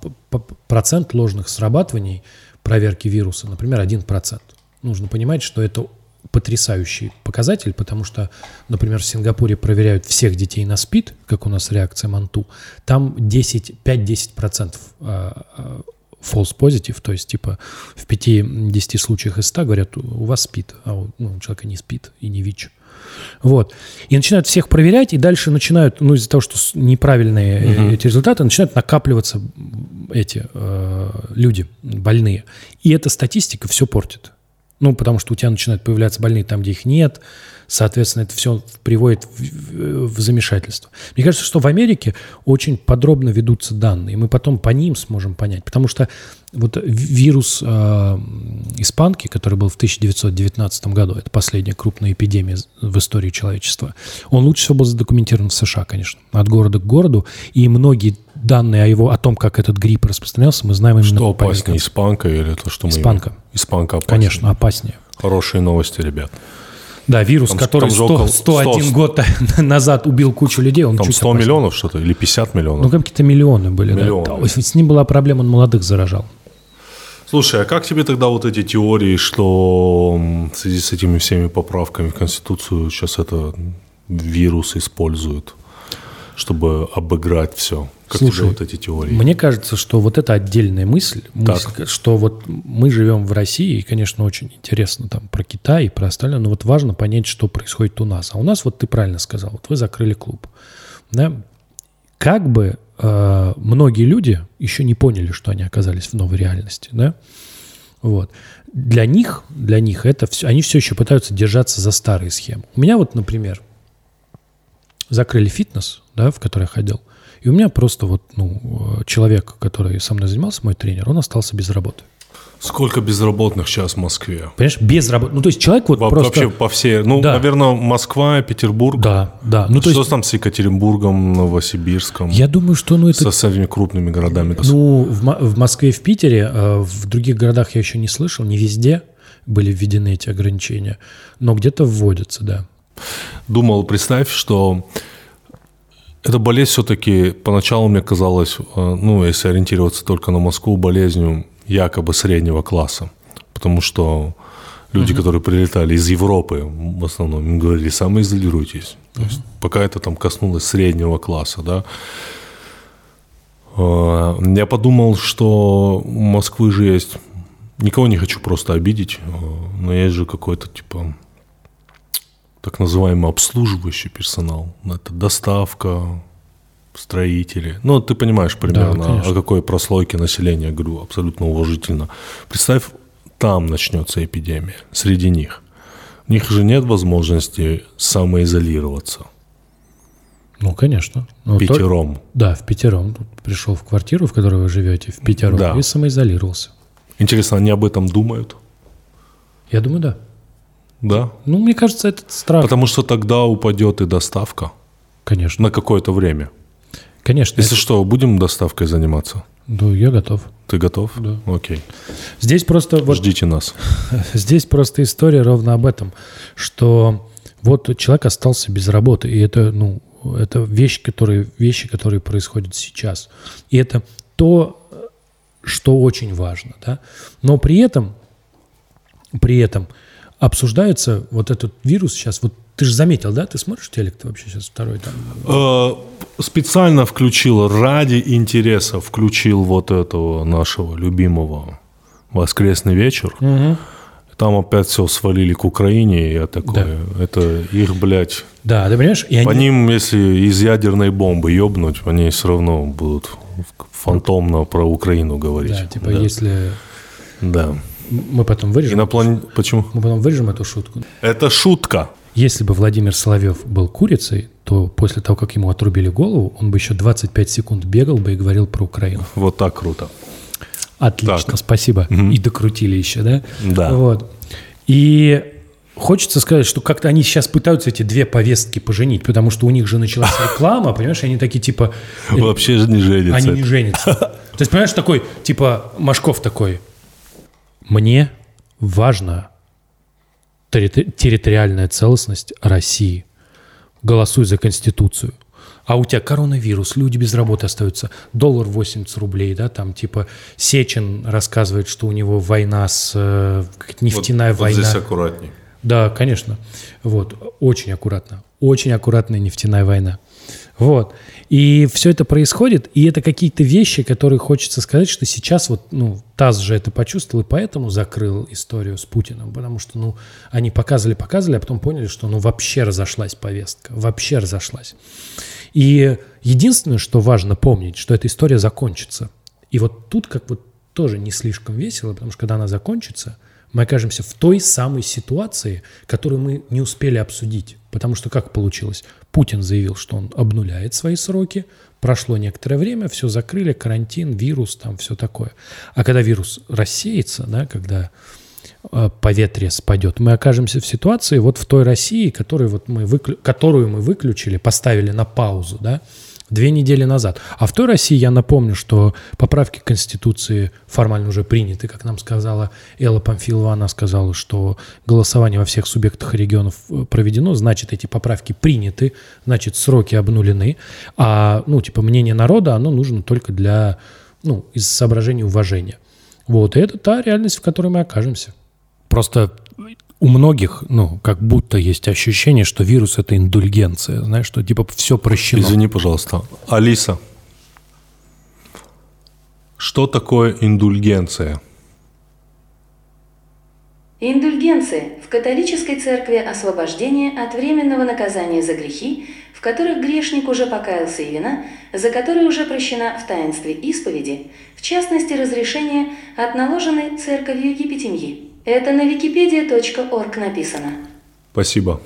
процент ложных срабатываний проверки вируса, например, 1%. Нужно понимать, что это потрясающий показатель, потому что, например, в Сингапуре проверяют всех детей на СПИД, как у нас реакция МАНТУ, там 10, 5-10% а, а, false positive, то есть типа в 5-10 случаях из 100 говорят, у вас СПИД, а у, ну, у человека не СПИД и не ВИЧ. Вот. И начинают всех проверять, и дальше начинают, ну, из-за того, что неправильные э, эти результаты, начинают накапливаться эти э, люди больные. И эта статистика все портит. Ну, потому что у тебя начинают появляться больные там, где их нет. Соответственно, это все приводит в, в- замешательство. Мне кажется, что в Америке очень подробно ведутся данные. Мы потом по ним сможем понять. Потому что вот ви- вирус э, испанки, который был в 1919 году, это последняя крупная эпидемия в истории человечества, он лучше всего был задокументирован в США, конечно, от города к городу. И многие данные о, его, о том, как этот грипп распространялся, мы знаем именно Что опаснее, испанка или то, что мы... Испанка. Испанка опаснее. Конечно, опаснее. Хорошие новости, ребят. Да, вирус, Там- который там же 100, около 101 100 год назад убил кучу людей, он Там чуть 100 опаснее. миллионов что-то или 50 миллионов? Ну, какие-то миллионы были. Миллионы. Да, С ним была проблема, он молодых заражал. Слушай, а как тебе тогда вот эти теории, что в связи с этими всеми поправками в Конституцию сейчас это вирус используют, чтобы обыграть все? Как Слушай, тебе вот эти теории? Мне кажется, что вот это отдельная мысль, мысль, что вот мы живем в России, и, конечно, очень интересно там про Китай и про остальное, но вот важно понять, что происходит у нас. А у нас, вот ты правильно сказал, вот вы закрыли клуб. Да? Как бы э, многие люди еще не поняли, что они оказались в новой реальности, да? Вот. Для них, для них это все, они все еще пытаются держаться за старые схемы. У меня вот, например, закрыли фитнес, да, в который я ходил, и у меня просто вот, ну, э, человек, который со мной занимался, мой тренер, он остался без работы. Сколько безработных сейчас в Москве? Понимаешь, без работы. Ну, то есть человек вот Во- просто... Вообще по всей, ну, Да. наверное, Москва, Петербург. Да, да. Ну, то что есть, там с Екатеринбургом, Новосибирском, я думаю, что, ну, это со всеми крупными городами? Ну, в, в Москве в Питере, э, в других городах я еще не слышал, не везде были введены эти ограничения, но где-то вводятся, да. Думал, представь, что эта болезнь все-таки поначалу мне казалось, э, ну, если ориентироваться только на Москву, болезнью якобы среднего класса. Потому что люди, которые прилетали из Европы, в основном, им говорили, самоизолируйтесь. То есть, пока это там коснулось среднего класса, да. Э, Я подумал, что у Москвы же есть... Никого не хочу просто обидеть, э, но есть же какой-то, типа, так называемый обслуживающий персонал. Это доставка, строители. Ну, ты понимаешь примерно, конечно. о какой прослойке населения я говорю, абсолютно уважительно. Представь, там начнется эпидемия, среди них. У них же нет возможности самоизолироваться Ну, конечно. Ну, то- пятером. Да, в пятером. Пришел в квартиру, в которой вы живете, в пятером, Да. и самоизолировался. Интересно, они об этом думают? Я думаю, да. Да? Ну, мне кажется, этот страх, Потому что тогда упадет и доставка конечно. на какое-то время. Конечно. Если что, будем доставкой заниматься? Да, я готов. Ты готов? Да. Окей. Здесь просто вот Ждите нас. Здесь просто история ровно об этом, что вот человек остался без работы, и это, ну, это вещи, которые, вещи, которые происходят сейчас. И это то, что очень важно, да. Но при этом, при этом обсуждается вот этот вирус сейчас, вот ты же заметил, да, ты смотришь телек вообще сейчас второй там? Э, Специально включил, ради интереса включил вот этого нашего любимого «Воскресный вечер». Там опять все свалили к Украине, и я такой, это их, блядь, Да, ты понимаешь? И по они- ним, если из ядерной бомбы ёбнуть, они все равно будут фантомно про Украину говорить. да, типа, если Да. Мы потом вырежем, Иноплан... Почему? мы потом вырежем эту шутку. Это шутка. Если бы Владимир Соловьев был курицей, то после того, как ему отрубили голову, он бы еще 25 секунд бегал бы и говорил про Украину. Вот так круто. Отлично, Так. спасибо. И докрутили еще, да? Да. Вот. И хочется сказать, что как-то они сейчас пытаются эти две повестки поженить, потому что у них же началась реклама, понимаешь, они такие типа... э, Вообще же не женится. Они не женятся. То есть, понимаешь, такой, типа, Машков такой, мне территори- территориальная целостность России. Голосуй за Конституцию. А у тебя коронавирус, люди без работы остаются, доллар 80 рублей, да, там типа Сечин рассказывает, что у него война с э, нефтяная вот, война. Вот здесь аккуратней. Да, конечно. Вот, очень аккуратно. Очень аккуратная нефтяная война. Вот. И все это происходит, и это какие-то вещи, которые хочется сказать, что сейчас вот, ну, ТАСС же это почувствовал, и поэтому закрыл историю с Путиным, потому что, ну, они показывали, показывали, а потом поняли, что, ну, вообще разошлась повестка, вообще разошлась. И единственное, что важно помнить, что эта история закончится. И вот тут как вот тоже не слишком весело, потому что когда она закончится, мы окажемся в той самой ситуации, которую мы не успели обсудить. Потому что как получилось? Путин заявил, что он обнуляет свои сроки, прошло некоторое время, все закрыли, карантин, вирус, там все такое. А когда вирус рассеется, да, когда э, поветрие спадет, мы окажемся в ситуации вот в той России, которую, вот мы выклю... которую мы выключили, поставили на паузу, да, две недели назад. А в той России я напомню, что поправки к Конституции формально уже приняты, как нам сказала Элла Памфилова. Она сказала, что голосование во всех субъектах регионов э, проведено, значит, эти поправки приняты, значит, сроки обнулены. А, ну, типа, мнение народа, оно нужно только для, ну, из соображений уважения. Вот, и это та реальность, в которой мы окажемся. Просто у многих, ну, как будто есть ощущение, что вирус – это индульгенция, знаешь, что типа все прощено. Извини, пожалуйста. Алиса, что такое индульгенция? Индульгенция в католической церкви освобождение от временного наказания за грехи, в которых грешник уже покаялся и вина, за которые уже прощена в таинстве исповеди, в частности разрешение от наложенной церковью епитемьи. Это на wikipedia.org написано. Спасибо.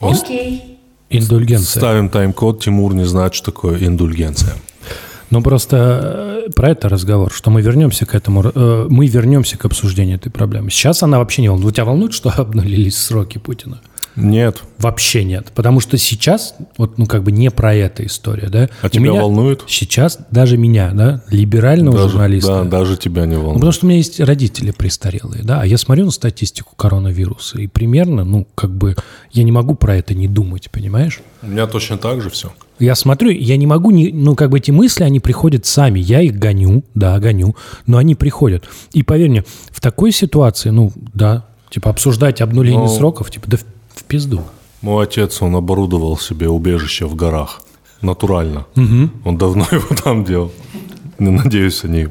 Окей. Индульгенция. Ставим тайм-код. Тимур не знает, что такое индульгенция. Ну, просто э, про это разговор, что мы вернемся к этому, э, мы вернемся к обсуждению этой проблемы. Сейчас она вообще не волнует. Тебя волнует, что обнулились сроки Путина? Нет. Вообще нет. Потому что сейчас, вот, ну, как бы не про эта история, да? А У тебя меня волнует? Сейчас даже меня, да, либерального Даже, журналиста. да, даже тебя не Ну, волнует. потому что у меня есть родители престарелые, да, а я смотрю на статистику коронавируса, и примерно, ну, как бы, я не могу про это не думать, понимаешь? У меня точно так же все. Я смотрю, я не могу, не, ну, как бы эти мысли, они приходят сами. Я их гоню, да, гоню, но они приходят. И поверь мне, в такой ситуации, ну, да, типа обсуждать обнуление Ну. сроков, типа, да в, пизду. Мой отец, он оборудовал себе убежище в горах. Натурально. Он давно его там делал. Надеюсь, они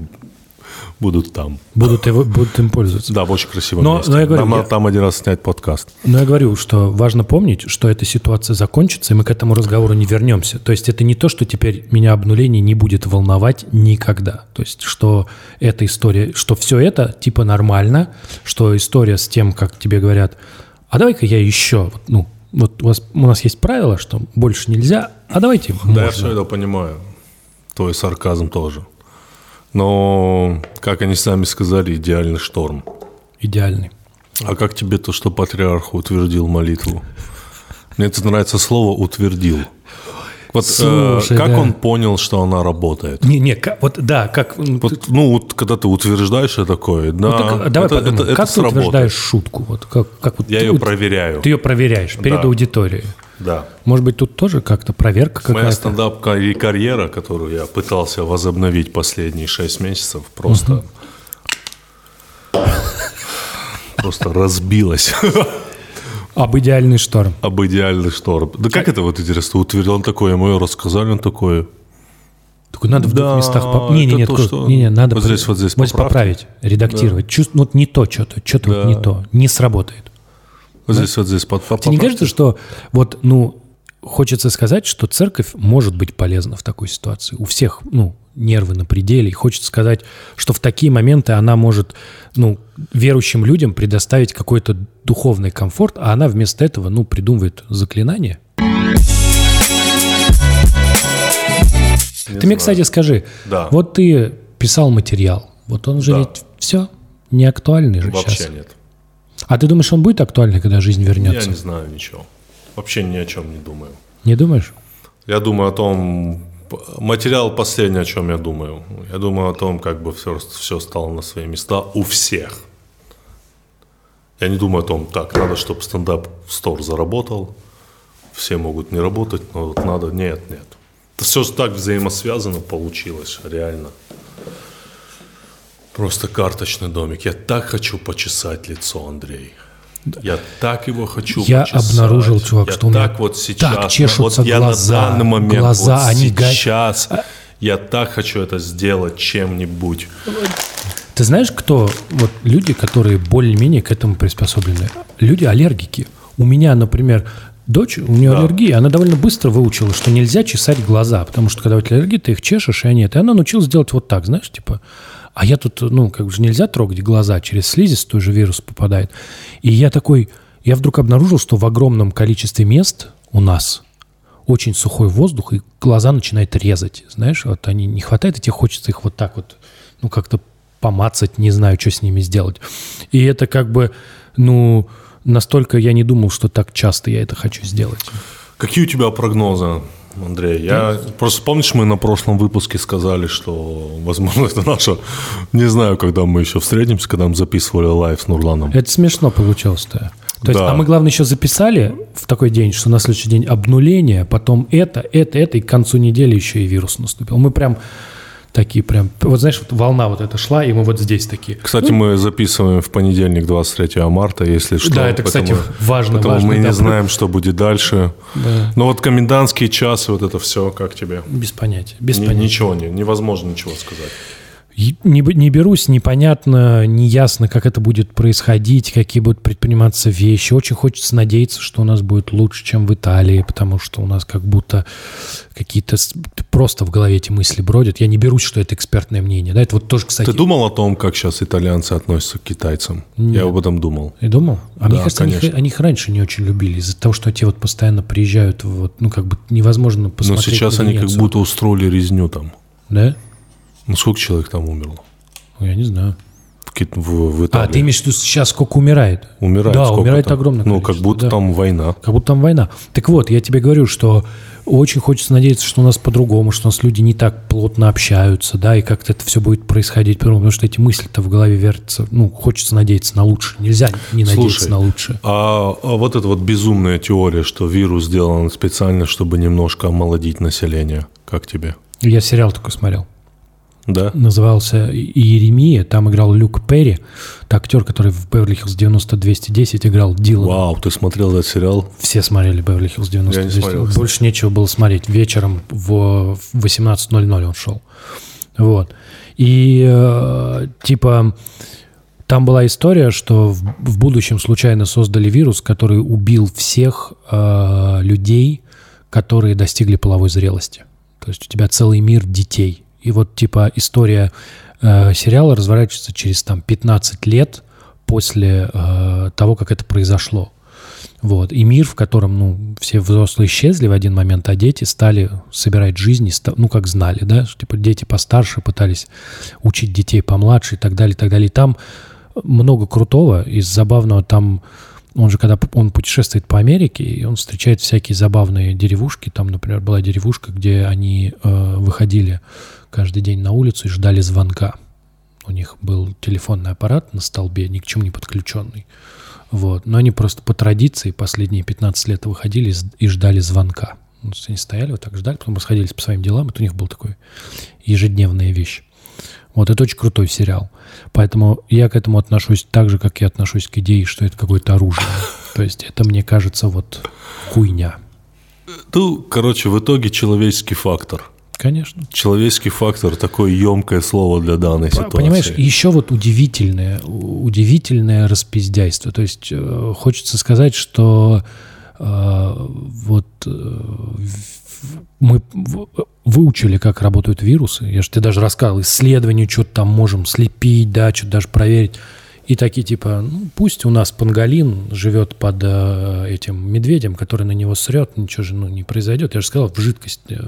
будут там. Будут, его, будут им пользоваться. Да, в очень красивом Но- месте. но я говорю, Нам я- там один раз снять подкаст. Но я говорю, что важно помнить, что эта ситуация закончится, и мы к этому разговору не вернемся. То есть это не то, что теперь меня обнуление не будет волновать никогда. То есть что эта история, что все это типа нормально, что история с тем, как тебе говорят, а давай-ка я еще, ну, вот у, вас, у нас есть правило, что больше нельзя, а давайте Да, я можно. все это понимаю. Твой сарказм тоже. Но, как они сами сказали, идеальный шторм. Идеальный. А как тебе то, что патриарх утвердил молитву? Мне это нравится слово «утвердил». Вот э, Слушай, как да. он понял, что она работает? Не, не, ка- вот да, как... Вот, ну, вот когда ты утверждаешь это такое, да, вот так, давай это, подумаем, это- это как ты сработает. утверждаешь шутку? Вот как, как вот Я ты ее проверяю. Ты ее проверяешь перед Да. аудиторией. Да. Может быть, тут тоже как-то проверка Моя какая-то? стендап-карьера, которую я пытался возобновить последние шесть месяцев, просто... Просто разбилась Об идеальный шторм. об идеальный шторм. Да как это вот интересно? Утвердил он такое, ему рассказали он такое. Только надо в двух Да, местах... поп- Не, не, нет, то, что- не, не, надо... вот здесь, вот здесь поправьте. поправить, редактировать. Чувств- ну, вот не то что-то, что-то вот Да. не то, не сработает. Вот здесь, вот здесь. Под, Тебе не кажется, что вот, ну, хочется сказать, что церковь может быть полезна в такой ситуации? У всех, ну, нервы на пределе. И хочется сказать, что в такие моменты она может, ну, верующим людям предоставить какой-то духовный комфорт, а она вместо этого, ну, придумывает заклинание. Ты мне, кстати, скажи, Да. вот ты писал материал, вот он же Да. ведь все не актуальный же Вообще сейчас. нет. А ты думаешь, он будет актуальный, когда жизнь вернется? Я не знаю ничего. Вообще ни о чем не думаю. Не думаешь? Я думаю о том, материал последний, о чем я думаю. Я думаю о том, как бы все, все стало на свои места у всех. Я не думаю о том, так, надо, чтобы стендап-стор заработал. Все могут не работать, но вот надо, нет, нет. Это все так взаимосвязано получилось, реально. Просто карточный домик. Я так хочу почесать лицо, Андрей. Я так его хочу Я почесать. обнаружил, чувак, я что у меня так вот сейчас, так чешутся вот я глаза, на данный момент, глаза, вот они га- сейчас, я так хочу это сделать чем-нибудь. Ты знаешь, кто вот люди, которые более-менее к этому приспособлены? Люди аллергики. У меня, например, дочь, у нее Да. аллергия, она довольно быстро выучила, что нельзя чесать глаза, потому что когда у тебя аллергия, ты их чешешь, и они это. И она научилась делать вот так, знаешь, типа. А я тут, ну, как же нельзя трогать глаза, через слизистую же вирус попадает. И я такой, я вдруг обнаружил, что в огромном количестве мест у нас очень сухой воздух, и глаза начинает резать. Знаешь, вот они не хватает, и тебе хочется их вот так вот, ну, как-то помацать, не знаю, что с ними сделать. И это как бы, ну, настолько я не думал, что так часто я это хочу сделать. Какие у тебя прогнозы, Андрей? Я просто помнишь, мы на прошлом выпуске сказали, что, возможно, это наша, не знаю, когда мы еще встретимся, когда мы записывали live с Нурланом. Это смешно получилось-то. То есть, Да. а мы, главное, еще записали в такой день, что на следующий день обнуление, потом это, это, это, и к концу недели еще и вирус наступил. Мы прям такие прям, вот знаешь, вот волна вот эта шла, и мы вот здесь такие. Кстати, мы записываем в понедельник, 23 марта, если что. Да, это, кстати, важно, Поэтому важно, мы не да. знаем, что будет дальше. Да. Но вот комендантские часы, вот это все, как тебе? Без понятия, без Ни- понятия. ничего не, невозможно ничего сказать. И Не, не берусь, непонятно, неясно, как это будет происходить, какие будут предприниматься вещи. Очень хочется надеяться, что у нас будет лучше, чем в Италии, потому что у нас как будто какие-то просто в голове эти мысли бродят. Я не берусь, что это экспертное мнение. Да, это вот тоже, кстати, Ты думал о том, как сейчас итальянцы относятся к китайцам? Я об этом думал. Я думал. А мне Да, кажется, они, их- конечно. они их раньше не очень любили из-за того, что те вот постоянно приезжают, вот, ну как бы невозможно Но посмотреть. сейчас на они как будто устроили резню там. Да? Ну сколько человек там умерло? Я не знаю. В, в- в Италии. А, ты имеешь в виду сейчас сколько умирает? Умирает Да, сколько умирает там? огромное Ну, как количество, будто да. там война. Как будто там война. Так вот, я тебе говорю, что очень хочется надеяться, что у нас по-другому, что у нас люди не так плотно общаются, да, и как-то это все будет происходить, потому что эти мысли-то в голове вертятся. Ну, хочется надеяться на лучшее. Нельзя не надеяться Слушай, на лучшее. А, а вот эта вот безумная теория, что вирус сделан специально, чтобы немножко омолодить население. Как тебе? Я сериал такой смотрел. Да? назывался «Иеремия». Там играл Люк Перри, актер, который в «Беверли-Хиллз 90-210» играл Дилана. Вау, ты смотрел этот сериал? Все смотрели «Беверли-Хиллз 90 Я не смотрел, кстати. Больше нечего было смотреть. Вечером в в 18.00 он шел. Вот. И э, типа там была история, что в, в будущем случайно создали вирус, который убил всех э, людей, которые достигли половой зрелости. То есть у тебя целый мир детей. И вот типа история э, сериала разворачивается через там 15 лет после э, того, как это произошло. Вот. И мир, в котором, ну, все взрослые исчезли в один момент, а дети стали собирать жизни, ну, как знали, да, типа, дети постарше пытались учить детей помладше и так далее, и так далее. И там много крутого, из забавного там, он же, когда он путешествует по Америке, и он встречает всякие забавные деревушки, там, например, была деревушка, где они э, выходили каждый день на улицу и ждали звонка. У них был телефонный аппарат на столбе, ни к чему не подключенный. Вот. Но они просто по традиции последние 15 лет выходили и ждали звонка. Ну, то они стояли вот так ждали, потом расходились по своим делам. Это у них был такой ежедневная вещь. Вот, это очень крутой сериал. Поэтому я к этому отношусь так же, как я отношусь к идее, что это какое-то оружие. То есть это, мне кажется, вот хуйня. Ну, короче, в итоге человеческий фактор. Конечно. Человеческий фактор – такое емкое слово для данной ситуации. Понимаешь, еще вот удивительное, удивительное распиздяйство. То есть э, хочется сказать, что э, вот э, мы выучили, как работают вирусы. Я же тебе даже рассказывал, исследования, что-то там можем слепить, да, что-то даже проверить. И такие типа, ну, пусть у нас панголин живет под э, этим медведем, который на него срет, ничего же ну, не произойдет. Я же сказал, в жидкость э,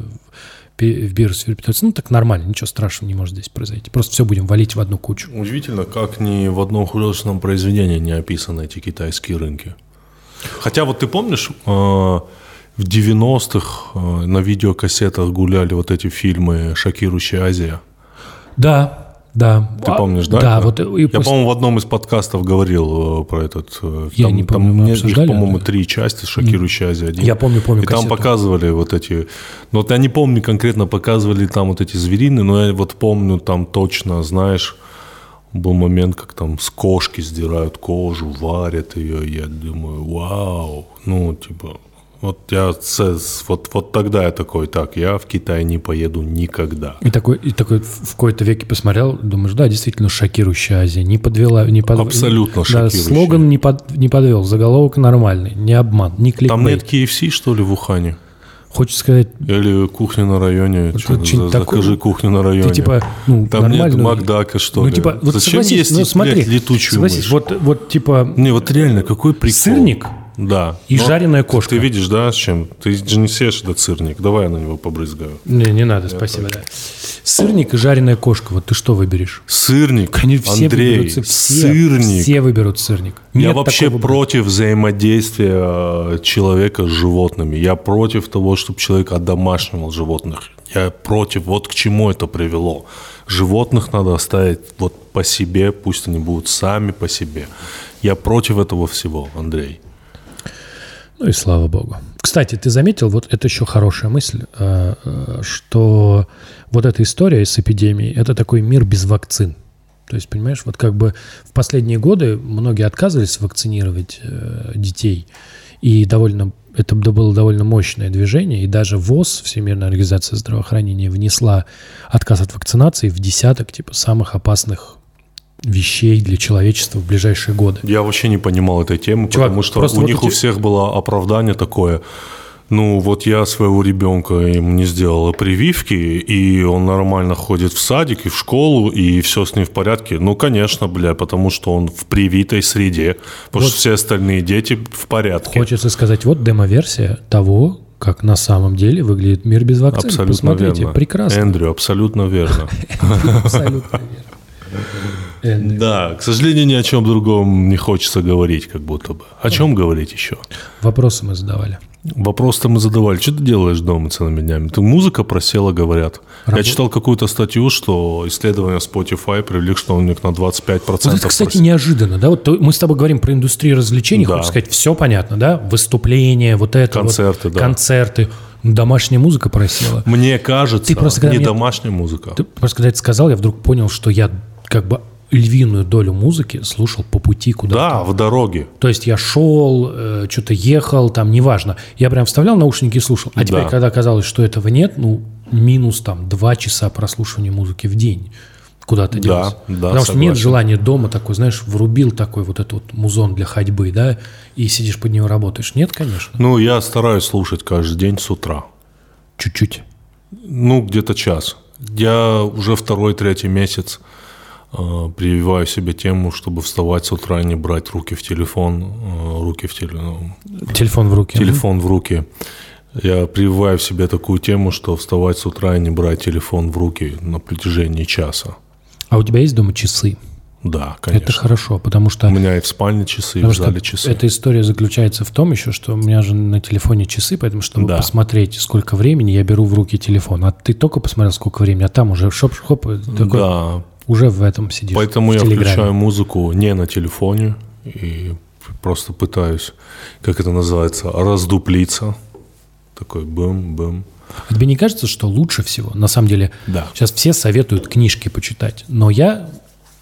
в пи- в вирус перепитывается. Ну, так нормально, ничего страшного не может здесь произойти. Просто все будем валить в одну кучу. Удивительно, как ни в одном художественном произведении не описаны эти китайские рынки. Хотя вот ты помнишь, э, в 90-х э, на видеокассетах гуляли вот эти фильмы «Шокирующая Азия». Да, да. Ты помнишь, да? Да, вот и Я, после- по-моему, в одном из подкастов говорил э, про этот. э, Я не помню, мы мне- их, обсуждали по-моему, это? три части «Шокирующая Азия». один. Я помню, помню И там кассету. показывали вот эти... Ну, вот я не помню конкретно, показывали там вот эти зверины, но я вот помню там точно, знаешь, Был момент, как там с кошки сдирают кожу, варят ее. Я думаю, вау. Ну, типа, вот я вот, вот тогда я такой, так, я в Китай не поеду никогда. И такой, и такой в какой-то веке посмотрел, думаешь, да, действительно шокирующая Азия. Не подвела, не под... Абсолютно да, шокирующая. слоган не, под, не подвел, заголовок нормальный, не обман, не кликбейт. Там нет KFC, что ли, в Ухане? Хочется сказать, Или кухня на районе? Вот что-нибудь за- такое. закажи кухню на районе. ты типа, ну, Там нет нормально. Макдака, что ну, ли? типа, вот Зачем согласись, есть, ну, смотри, блядь, летучую согласись, мышь? вот, вот типа Не, вот реально, какой прикол. сырник Да. и Но жареная кошка. Ты видишь, да, с чем? Ты же не съешь этот сырник. Давай я на него побрызгаю. Не, не надо, спасибо, да. Сырник и жареная кошка, вот ты что выберешь? Сырник, Они все Андрей, все, сырник. Все выберут сырник. Я Нет вообще такого, против взаимодействия э, человека с животными. Я против того, чтобы человек одомашнивал животных. Я против, вот к чему это привело. Животных надо оставить вот по себе, пусть они будут сами по себе. Я против этого всего, Андрей. Ну и слава богу. Кстати, ты заметил, вот это еще хорошая мысль, э, э, что вот эта история с эпидемией – это такой мир без вакцин. То есть, понимаешь, вот как бы в последние годы многие отказывались вакцинировать э, детей, и довольно это было довольно мощное движение, и даже ВОЗ, Всемирная организация здравоохранения, внесла отказ от вакцинации в десяток типа самых опасных вещей для человечества в ближайшие годы. Я вообще не понимал этой темы, Чувак, потому что у вот них эти- у всех было оправдание такое. Ну, вот я своего ребенка им не сделала прививки, и он нормально ходит в садик и в школу, и все с ним в порядке. Ну, конечно, бля, потому что он в привитой среде, потому Вот. что все остальные дети в порядке. Хочется сказать, вот демо-версия того, как на самом деле выглядит мир без вакцин. Абсолютно Посмотрите, верно. прекрасно. Эндрю, абсолютно верно. Абсолютно верно. Да, к сожалению, ни о чем другом не хочется говорить, как будто бы. О чем говорить еще? Вопросы мы задавали. Вопрос-то мы задавали. Что ты делаешь дома целыми днями? Ты музыка просела, говорят. Я Рабо- читал какую-то статью, что исследование Spotify привели, что у них на 25% Вот это, кстати, просел. неожиданно, да? Вот то- мы с тобой говорим про индустрию развлечений, Да. хочешь сказать, все понятно, да? Выступления, вот это Концерты, вот, да. концерты. Ну, Домашняя музыка просела. Мне кажется, Ты просто не мне- домашняя музыка. Ты просто когда это сказал, я вдруг понял, что я как бы львиную долю музыки слушал по пути куда-то. Да, в дороге. То есть я шел, э, что-то ехал, там, неважно. Я прям вставлял наушники и слушал. А теперь, Да. когда оказалось, что этого нет, ну, минус там два часа прослушивания музыки в день куда-то Да, делось. да, Потому что нет согласен. желания дома такой, знаешь, врубил такой вот этот вот музон для ходьбы, да, и сидишь под него работаешь. Нет, конечно. Ну, я стараюсь слушать каждый день с утра. Чуть-чуть. Ну, где-то час. Я уже второй, третий месяц прививаю себе тему, чтобы вставать с утра и не брать руки в телефон, э, руки в теле, ну, Телефон в руке. телефон в руки. Я прививаю в себе такую тему, что вставать с утра и не брать телефон в руки на протяжении часа. А у тебя есть дома часы? Да, конечно. Это хорошо, потому что... У меня и в спальне часы, и Потому в что зале часы. эта история заключается в том еще, что у меня же на телефоне часы, поэтому, чтобы Да. посмотреть, сколько времени, я беру в руки телефон. А ты только посмотрел, сколько времени, а там уже шоп-шоп, такой, Да, уже в этом сидишь. поэтому я Телеграме. включаю музыку не на телефоне и просто пытаюсь, как это называется, раздуплиться. Такой бым-бым. А тебе не кажется, что лучше всего, на самом деле, Да. сейчас все советуют книжки почитать, но я,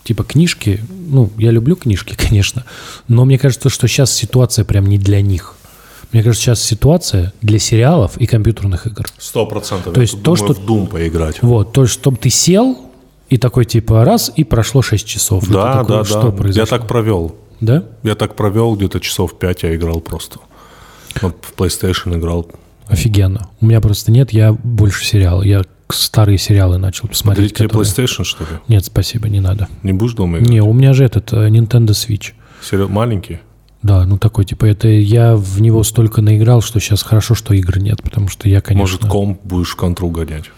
типа, книжки, ну, я люблю книжки, конечно, но мне кажется, что сейчас ситуация прям не для них. Мне кажется, сейчас ситуация для сериалов и компьютерных игр. Сто процентов. То есть то, что- в Doom поиграть. Вот, то есть, чтобы ты сел и такой, типа, раз, и прошло 6 часов. Да, такой, да, что да. Я произошло? так провел. Да? Я так провел где-то часов пять, я играл просто. Вот в PlayStation играл. Офигенно. У меня просто нет, я больше сериалы. Я старые сериалы начал смотреть. Смотреть тебе которые- PlayStation, что ли? Нет, спасибо, не надо. Не будешь дома играть? Не, у меня же этот э, Nintendo Switch. Сериал маленький? Да, ну такой, типа, это я в него столько наиграл, что сейчас хорошо, что игр нет, потому что я, конечно... Может, комп будешь в контру гонять?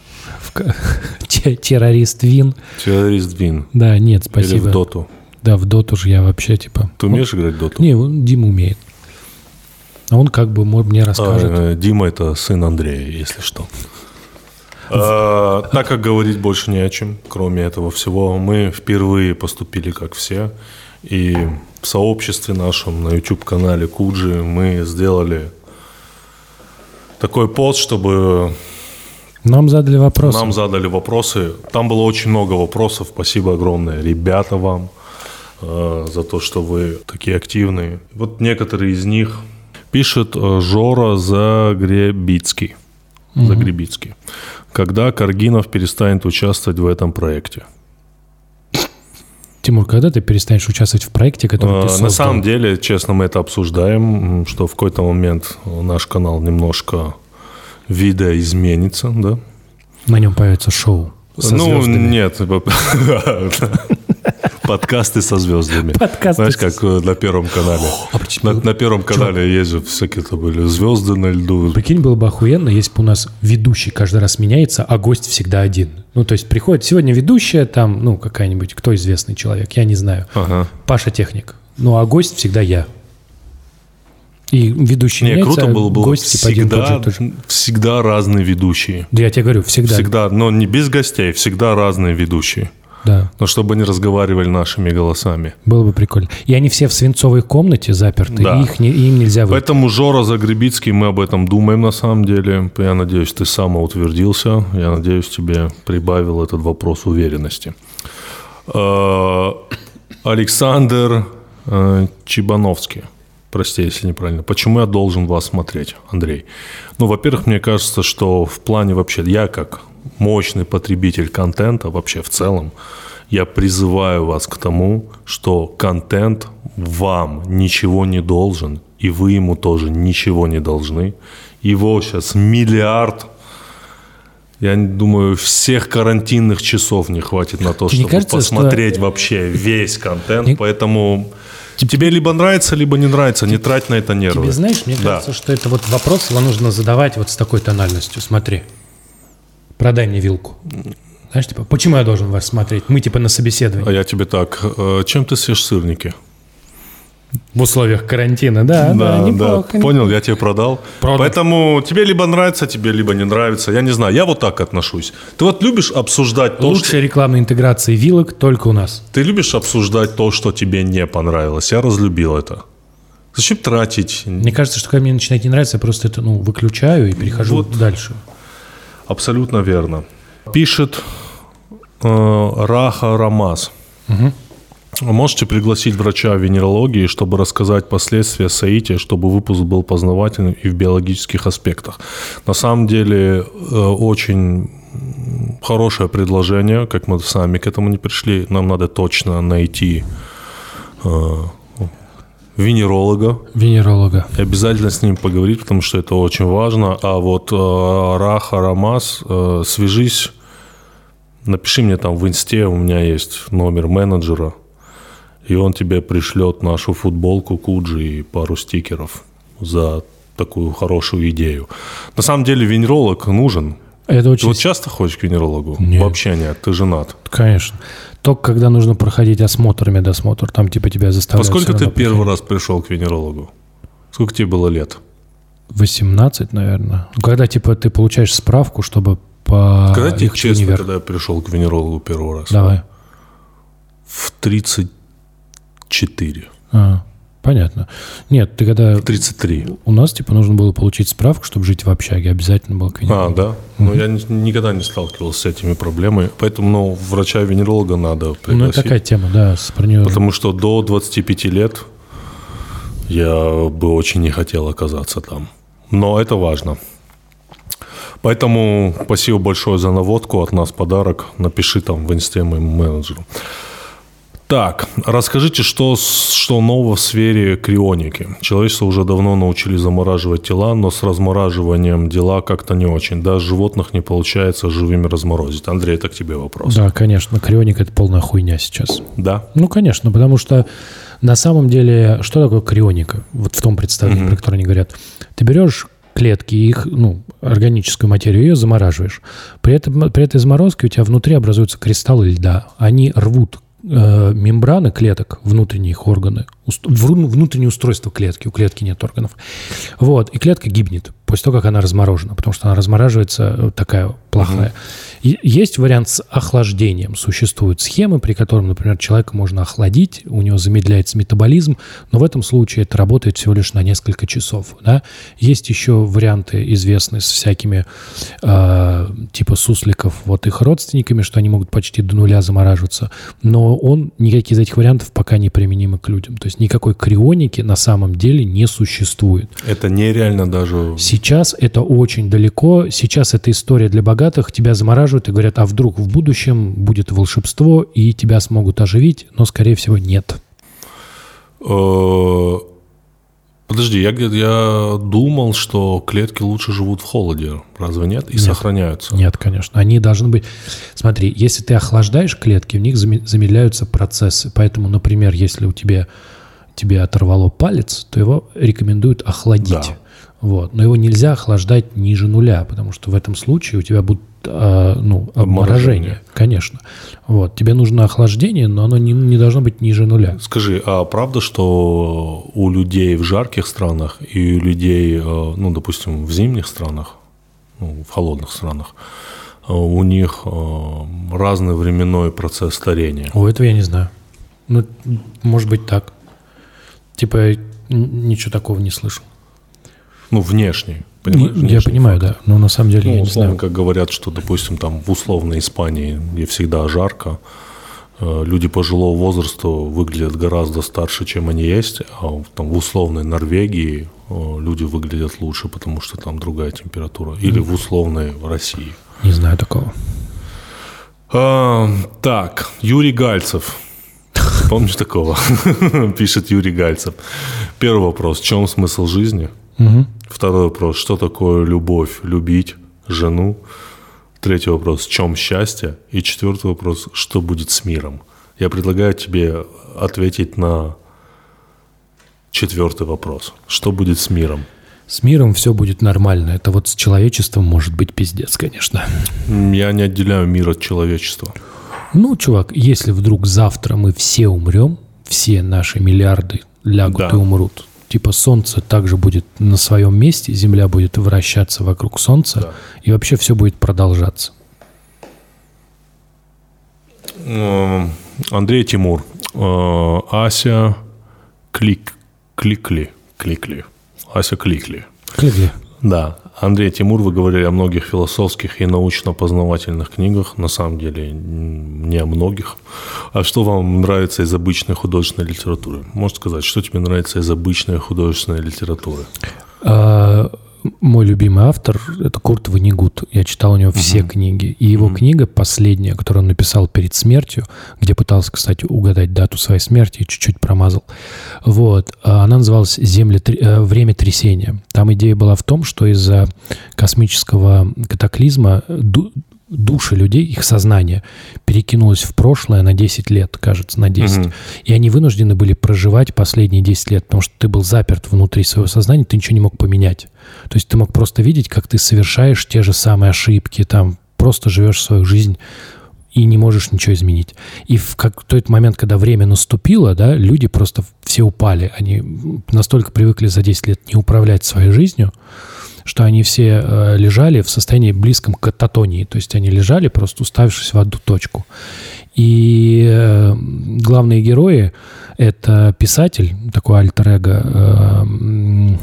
В ка- те- террорист Вин. Террорист Вин. Да, нет, Или спасибо. в Доту. Да, в доту же я вообще, типа... Ты умеешь играть в Доту? Не, он Дима умеет. А он как бы мне расскажет. А, Дима это сын Андрея, если что. А, Так как говорить больше не о чем, кроме этого всего, мы впервые поступили как все. И в сообществе нашем на YouTube-канале Куджи мы сделали такой пост, чтобы Нам задали вопрос. Нам задали вопросы. Там было очень много вопросов. Спасибо огромное, ребята, вам э, за то, что вы такие активные. Вот некоторые из них пишет э, Жора Загребицкий. Загребицкий. Когда Каргинов перестанет участвовать в этом проекте? Тимур, когда ты перестанешь участвовать в проекте, который ты Э, создал? На самом деле, честно, мы это обсуждаем, что в какой-то момент наш канал немножко видоизменится, да? На нем появится шоу со ну, звездами. нет. Подкасты со звездами. Подкасты Знаешь, как э, на Первом канале. а На, на Первом канале есть же всякие-то были звезды на льду. Прикинь, было бы охуенно, если бы у нас ведущий каждый раз меняется, а гость всегда один. Ну, то есть приходит сегодня ведущая, там, ну, какая-нибудь, кто известный человек, я не знаю. Ага. Паша Техник. Ну, а гость всегда я. И ведущий Не, меняется, круто а было бы гость один тот всегда, всегда разные ведущие. Да я тебе говорю, всегда. Всегда, но не без гостей, всегда разные ведущие. Да, Но чтобы они разговаривали нашими голосами. было бы прикольно. И они все в свинцовой комнате заперты, Да. и их не, им нельзя выйти. Поэтому, Жора Загребицкий, мы об этом думаем на самом деле. Я надеюсь, ты самоутвердился. Я надеюсь, тебе прибавил этот вопрос уверенности. Э, Александр э, Чебановский. Прости, если неправильно. Почему я должен вас смотреть, Андрей? Ну, во-первых, мне кажется, что в плане вообще, я как мощный потребитель контента вообще в целом, я призываю вас к тому, что контент вам ничего не должен, и вы ему тоже ничего не должны. Его сейчас миллиард. Я думаю, всех карантинных часов не хватит на то, Тебе чтобы кажется, что- посмотреть вообще весь контент. Не- Поэтому тебе либо нравится, либо не нравится. Не трать на это нервы. Тебе знаешь, мне Да. кажется, что это вот вопрос его нужно задавать вот с такой тональностью. Смотри, продай мне вилку. Знаешь, типа, почему я должен вас смотреть? Мы типа на собеседовании. А я тебе так, э, чем ты съешь сырники? В условиях карантина, да, да, неплохо. Понял, я тебе продал. Продал. Поэтому тебе либо нравится, тебе либо не нравится. Я не знаю, я вот так отношусь. Ты вот любишь обсуждать то, Лучшая рекламная интеграция вилок только у нас. что... Ты любишь обсуждать то, что тебе не понравилось. Я разлюбил это. Зачем тратить? Мне кажется, что когда мне начинает не нравиться, я просто это, ну, выключаю и перехожу Вот. дальше. Абсолютно верно. Пишет э, Раха Рамаз. Можете пригласить врача венерологии, чтобы рассказать последствия соития, чтобы выпуск был познавательным и в биологических аспектах. На самом деле э, очень хорошее предложение, как мы сами к этому не пришли. Нам надо точно найти э, венеролога, Венеролога. и обязательно с ним поговорить, потому что это очень важно. А вот э, Раха Рамас, э, свяжись, напиши мне там в инсте, у меня есть номер менеджера, и он тебе пришлет нашу футболку Куджи и пару стикеров за такую хорошую идею. На самом деле венеролог нужен. Это Ты очень... вот часто ходишь к венерологу? Нет. Вообще нет, ты женат. Конечно. Только когда нужно проходить осмотр, медосмотр, там типа тебя Во заставляют... сколько всё ты равно первый проходить. раз пришел к венерологу? Сколько тебе было лет? 18, наверное. Когда типа ты получаешь справку, чтобы по Когда тебе честно, универ. когда я пришел к венерологу первый раз? Давай. В 34. А, понятно. Нет, ты когда... 33. У нас, типа, нужно было получить справку, чтобы жить в общаге. Обязательно было к А, да? Но я ни- никогда не сталкивался с этими проблемами. Поэтому ну, врача-венеролога надо Ну, это пригласить. такая тема, да, с про неё- Потому что до 25 лет я бы очень не хотел оказаться там. Но это важно. Поэтому спасибо большое за наводку. От нас подарок. Напиши там в инсте моему менеджеру. Так, расскажите, что, что нового в сфере крионики? Человечество уже давно научили замораживать тела, но с размораживанием дела как-то не очень. Даже животных не получается живыми разморозить. Андрей, это к тебе вопрос. Да, конечно, крионик – это полная хуйня сейчас. Да? Ну, конечно, потому что на самом деле, что такое крионика? Вот в том представлении, про которое они говорят. Ты берешь клетки, их, ну, органическую материю, ее замораживаешь. При, этом, при этой заморозке у тебя внутри образуются кристаллы льда. Они рвут э, мембраны клеток, внутренние их органы, уст- внутреннее устройство клетки, у клетки нет органов. Вот, и клетка гибнет после того, как она разморожена, потому что она размораживается э, такая плохая. И есть вариант с охлаждением. Существуют схемы, при котором, например, человека можно охладить, у него замедляется метаболизм, но в этом случае это работает всего лишь на несколько часов. Да? Есть еще варианты, известные с всякими э, типа сусликов, вот их родственниками, что они могут почти до нуля замораживаться, но он, никакие из этих вариантов пока не применимы к людям. То есть никакой крионики на самом деле не существует. Это нереально даже... Сейчас это очень далеко. Сейчас это история для богатых. Тебя замораживают и говорят, а вдруг в будущем будет волшебство и тебя смогут оживить, но, скорее всего, нет. Э, Подожди, я, я думал, что клетки лучше живут в холоде. Разве нет? И сохраняются. Нет, конечно. Они должны быть... Смотри, если ты охлаждаешь клетки, в них заме- замедляются процессы. Поэтому, например, если у тебя тебе оторвало палец, то его рекомендуют охладить. Да. Вот. Но его нельзя охлаждать ниже нуля, потому что в этом случае у тебя будет а, ну, обморожение. Конечно. Вот. Тебе нужно охлаждение, но оно не, не должно быть ниже нуля. Скажи, а правда, что у людей в жарких странах и у людей, э, ну, допустим, в зимних странах, ну, в холодных странах, э, у них э, разный временной процесс старения? О, этого я не знаю. Ну, может быть так. Типа, ничего такого не слышал. Ну, внешний. Не- Понимаешь? я понимаю, фактор. да. Но на самом деле я Ну, не условно, знаю. как говорят, что, допустим, там в условной Испании, где всегда жарко, э, люди пожилого возраста выглядят гораздо старше, чем они есть, а там в условной Норвегии э, люди выглядят лучше, потому что там другая температура. Или в условной России. Не знаю такого. А, так, Юрий Гальцев. Помнишь такого? Пишет Юрий Гальцев. Первый вопрос. В чем смысл жизни? Второй вопрос. Что такое любовь? Любить жену? Третий вопрос. В чем счастье? И четвертый вопрос. Что будет с миром? Я предлагаю тебе ответить на четвертый вопрос. Что будет с миром? С миром все будет нормально. Это вот с человечеством может быть пиздец, конечно. Я не отделяю мир от человечества. Ну, чувак, если вдруг завтра мы все умрем, все наши миллиарды лягут Да. и умрут, типа Солнце также будет на своем месте, Земля будет вращаться вокруг Солнца, Да. и вообще все будет продолжаться. Э, Андрей Тимур. Э, Ася Клик, Кликли. Кликли. Ася Кликли. Клигли. Да. Андрей Тимур, вы говорили о многих философских и научно-познавательных книгах. На самом деле, не о многих. А что вам нравится из обычной художественной литературы? Можешь сказать, что тебе нравится из обычной художественной литературы? Мой любимый автор – это Курт Ванигут. Я читал у него все книги. И его книга последняя, которую он написал перед смертью, где пытался, кстати, угадать дату своей смерти и чуть-чуть промазал. Вот. а Она называлась «Земля, э, «Время трясения». Там идея была в том, что из-за космического катаклизма души людей, их сознание перекинулось в прошлое на 10 лет, кажется, на 10. И они вынуждены были проживать последние 10 лет, потому что ты был заперт внутри своего сознания, ты ничего не мог поменять. То есть ты мог просто видеть, как ты совершаешь те же самые ошибки, там просто живешь свою жизнь и не можешь ничего изменить. И в какой-то момент, когда время наступило, да, люди просто все упали. Они настолько привыкли за 10 лет не управлять своей жизнью, что они все э, лежали в состоянии близком к кататонии. То есть они лежали, просто уставившись в одну точку. И э, главные герои — это писатель, такой альтер-эго э, м,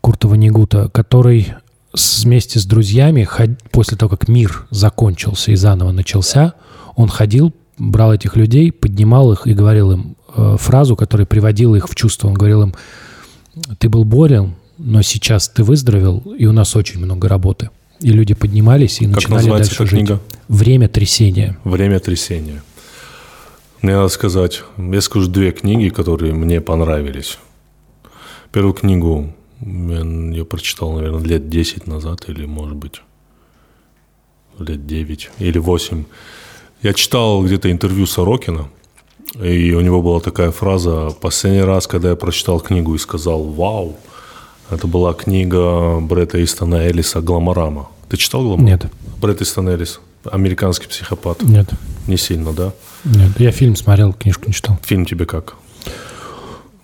Курта Ванигута, который вместе с друзьями, после того, как мир закончился и заново начался, он ходил, брал этих людей, поднимал их и говорил им э, фразу, которая приводила их в чувство. Он говорил им, ты был болен, но сейчас ты выздоровел, и у нас очень много работы. И люди поднимались и Как начинали дальше эта жить. книга? Время трясения. Время трясения. Мне надо сказать, я скажу две книги, которые мне понравились. Первую книгу я ее прочитал, наверное, лет 10 назад, или, может быть, лет 9 или 8. Я читал где-то интервью Сорокина, и у него была такая фраза «Последний раз, когда я прочитал книгу и сказал «Вау!» Это была книга Бретта Истона Элиса «Гламорама». Ты читал «Гламорама»? Нет. Бретт Истон Элис, американский психопат. Нет, Не сильно, да? нет. Я фильм смотрел, книжку не читал. Фильм тебе как?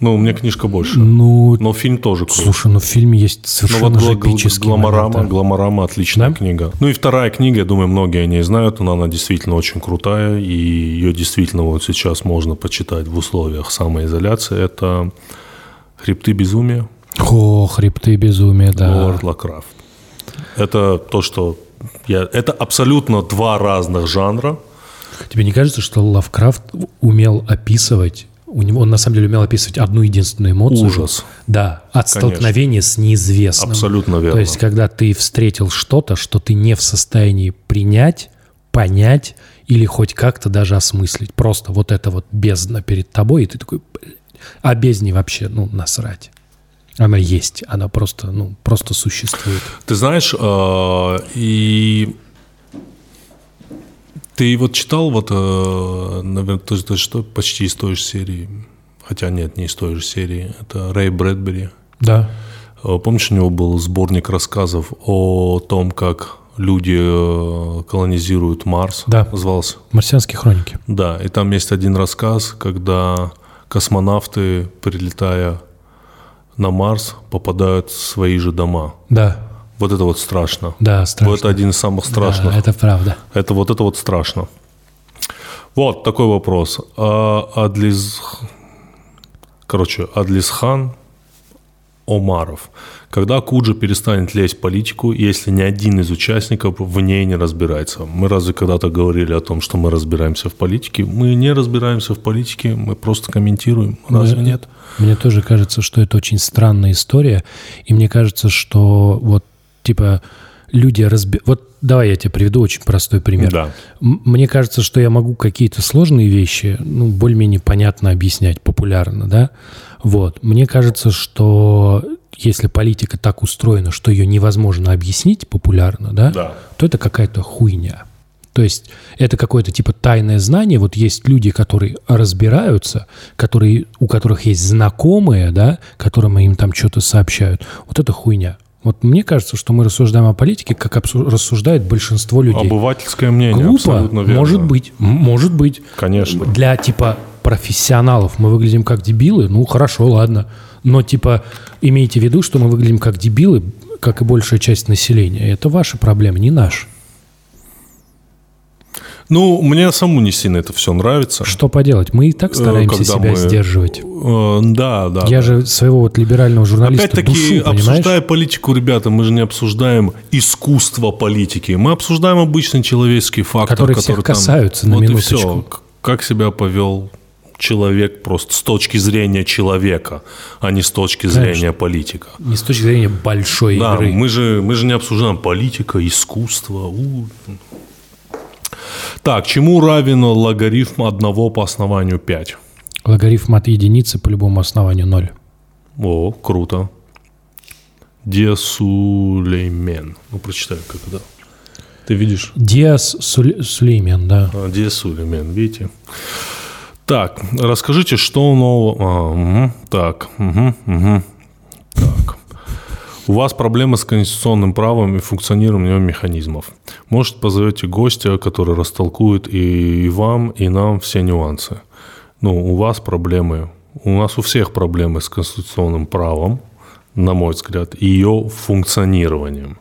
Ну, мне книжка больше. Ну, Но фильм тоже крутой. слушай, ну в фильме есть Ну совершенно вот гла- гла- эпические Гламорама, моменты. Гламорама отличная Да? книга. Ну и вторая книга, я думаю, многие о ней знают, но она действительно очень крутая, и ее действительно вот сейчас можно почитать в условиях самоизоляции. Это «Хребты безумия» О, хребты безумия, да. Говард Лакрафт. Это то, что я... Это абсолютно два разных жанра. Тебе не кажется, что Лавкрафт умел описывать, у него он на самом деле умел описывать одну единственную эмоцию? Ужас. Да, от Конечно. столкновения с неизвестным. Абсолютно верно. То есть, когда ты встретил что-то, что ты не в состоянии принять, понять или хоть как-то даже осмыслить. Просто вот это вот бездна перед тобой, и ты такой, а бездне вообще, ну, насрать. Она есть, она просто, ну, просто существует. Ты знаешь, э, и ты вот читал вот, э, наверное, то, есть, что почти из той же серии, хотя нет, не из той же серии, это Рэй Брэдбери. Да. Э, Помнишь, у него был сборник рассказов о том, как люди колонизируют Марс? Да. Назывался. Марсианские хроники. Да, и там есть один рассказ, когда космонавты, прилетая на Марс, попадают свои же дома. Да, Вот это вот страшно. да, страшно. Вот это один из самых страшных. Да, это правда. Это вот это вот страшно. Вот такой вопрос. А, Адлиз... Короче, Адлисхан Омаров. Когда Куджа перестанет лезть в политику, если ни один из участников в ней не разбирается? Мы разве когда-то говорили о том, что мы разбираемся в политике? Мы не разбираемся в политике, мы просто комментируем. Разве Мне- нет? Мне тоже кажется, что это очень странная история. И мне кажется, что вот типа люди разби... Вот давай я тебе приведу очень простой пример. Да. Мне кажется, что я могу какие-то сложные вещи, ну, более-менее понятно объяснять, популярно, да? Вот. Мне кажется, что если политика так устроена, что ее невозможно объяснить популярно, да, Да. то это какая-то хуйня. То есть это какое-то типа тайное знание. Вот есть люди, которые разбираются, которые, у которых есть знакомые, да, которым им там что-то сообщают. Вот это хуйня. Вот мне кажется, что мы рассуждаем о политике, как рассуждает большинство людей. Обывательское мнение, Глупо, абсолютно верно. может быть, может быть. Конечно. Для типа профессионалов мы выглядим как дебилы, ну хорошо, ладно. Но типа имейте в виду, что мы выглядим как дебилы, как и большая часть населения. Это ваша проблема, не наша. Ну, мне самому не сильно это все нравится. Что поделать? Мы и так стараемся Э, когда себя мы- сдерживать. Э, Да, да. Я да. же своего вот либерального журналиста Опять-таки, душу, понимаешь? обсуждая политику, ребята, мы же не обсуждаем искусство политики. Мы обсуждаем обычный человеческий фактор, Которые всех который там- касаются, на вот и минуточку. все. Как себя повел человек просто с точки зрения человека, а не с точки зрения политика. Не с точки зрения большой Да, игры. мы же, мы же не обсуждаем политика, искусство. у. Так, чему равен логарифм одного по основанию 5? Логарифм от единицы по любому основанию ноль. О, круто. Диасулеймен. Ну, прочитай, как это. Ты видишь? Диас Сулеймен, да. А, Диасулеймен, видите? Так, расскажите, что нового... А, мгм, так, мгм, мгм. так. У вас проблемы с конституционным правом и функционированием механизмов. Может, позовете гостя, который растолкует и вам, и нам все нюансы. Ну, у вас проблемы, у нас у всех проблемы с конституционным правом, на мой взгляд, и ее функционированием.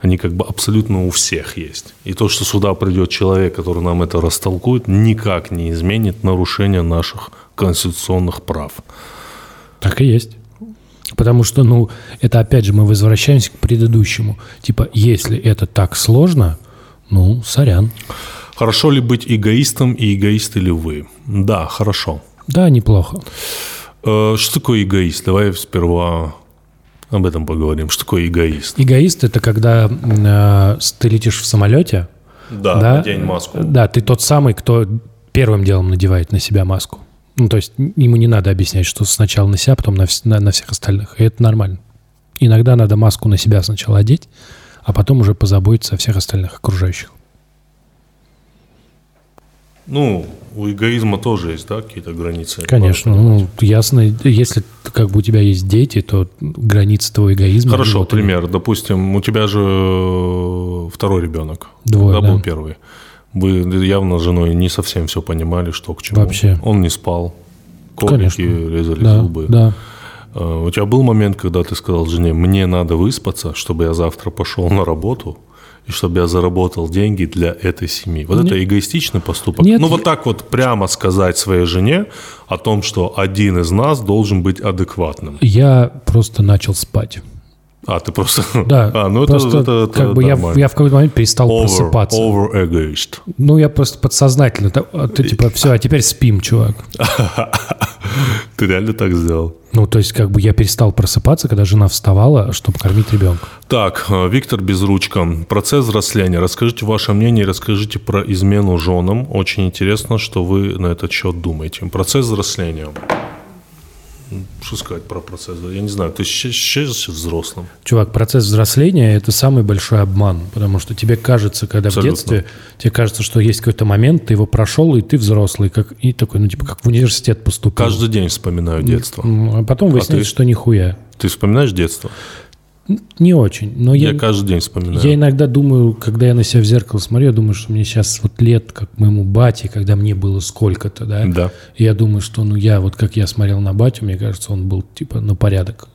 Они как бы абсолютно у всех есть. И то, что сюда придет человек, который нам это растолкует, никак не изменит нарушение наших конституционных прав. Так и есть. Потому что, ну, это опять же мы возвращаемся к предыдущему. Типа, если это так сложно, ну, сорян. Хорошо ли быть эгоистом и эгоисты ли вы? Да, хорошо. Да, неплохо. Э, Что такое эгоист? Давай сперва об этом поговорим. Что такое эгоист? Эгоист это когда э, ты летишь в самолете. Да, да, надень маску. Да, ты тот самый, кто первым делом надевает на себя маску. Ну, то есть ему не надо объяснять, что сначала на себя, потом на, на- на всех остальных. И это нормально. Иногда надо маску на себя сначала одеть, а потом уже позаботиться о всех остальных окружающих. Ну, у эгоизма тоже есть, да, какие-то границы? Конечно, ну, ясно, если как бы у тебя есть дети, то границы твоего эгоизма... Хорошо, вот, пример. Допустим, у тебя же э, второй ребенок. Двое, Когда был да. первый. Вы явно с женой не совсем все понимали, что к чему. Вообще. Он не спал. Конечно. резали Да, зубы. да. А, У тебя был момент, когда ты сказал жене, мне надо выспаться, чтобы я завтра пошел на работу, и чтобы я заработал деньги для этой семьи. Вот это эгоистичный поступок. Нет, ну, вот так вот прямо сказать своей жене о том, что один из нас должен быть адекватным. Я просто начал спать. А, ты просто... Да, А, ну это, просто это- это как бы я, нормально. я в какой-то момент перестал Over, просыпаться. over egoist. Ну, я просто подсознательно. а Ты типа, все, а теперь спим, чувак. Ты реально так сделал? Ну, то есть, как бы я перестал просыпаться, когда жена вставала, чтобы кормить ребенка. Так, э, Виктор Безручка. Процесс взросления. Расскажите ваше мнение, расскажите про измену женам. Очень интересно, что вы на этот счет думаете. Процесс взросления. Что сказать про процесс? Я не знаю, ты считаешься взрослым? Чувак, процесс взросления – это самый большой обман, потому что тебе кажется, когда Абсолютно. в детстве, тебе кажется, что есть какой-то момент, ты его прошел, и ты взрослый, как, и такой, ну, типа, как в университет поступил. Каждый день вспоминаю детство. А потом выясняется, ты? что нихуя. Ты вспоминаешь детство? Не очень, но я, Я каждый день вспоминаю. я иногда думаю, когда я на себя в зеркало смотрю, я думаю, что мне сейчас вот лет, как моему бате, когда мне было сколько-то, да? Да. И я думаю, что, ну, я, вот как я смотрел на батю, мне кажется, он был, типа, на порядок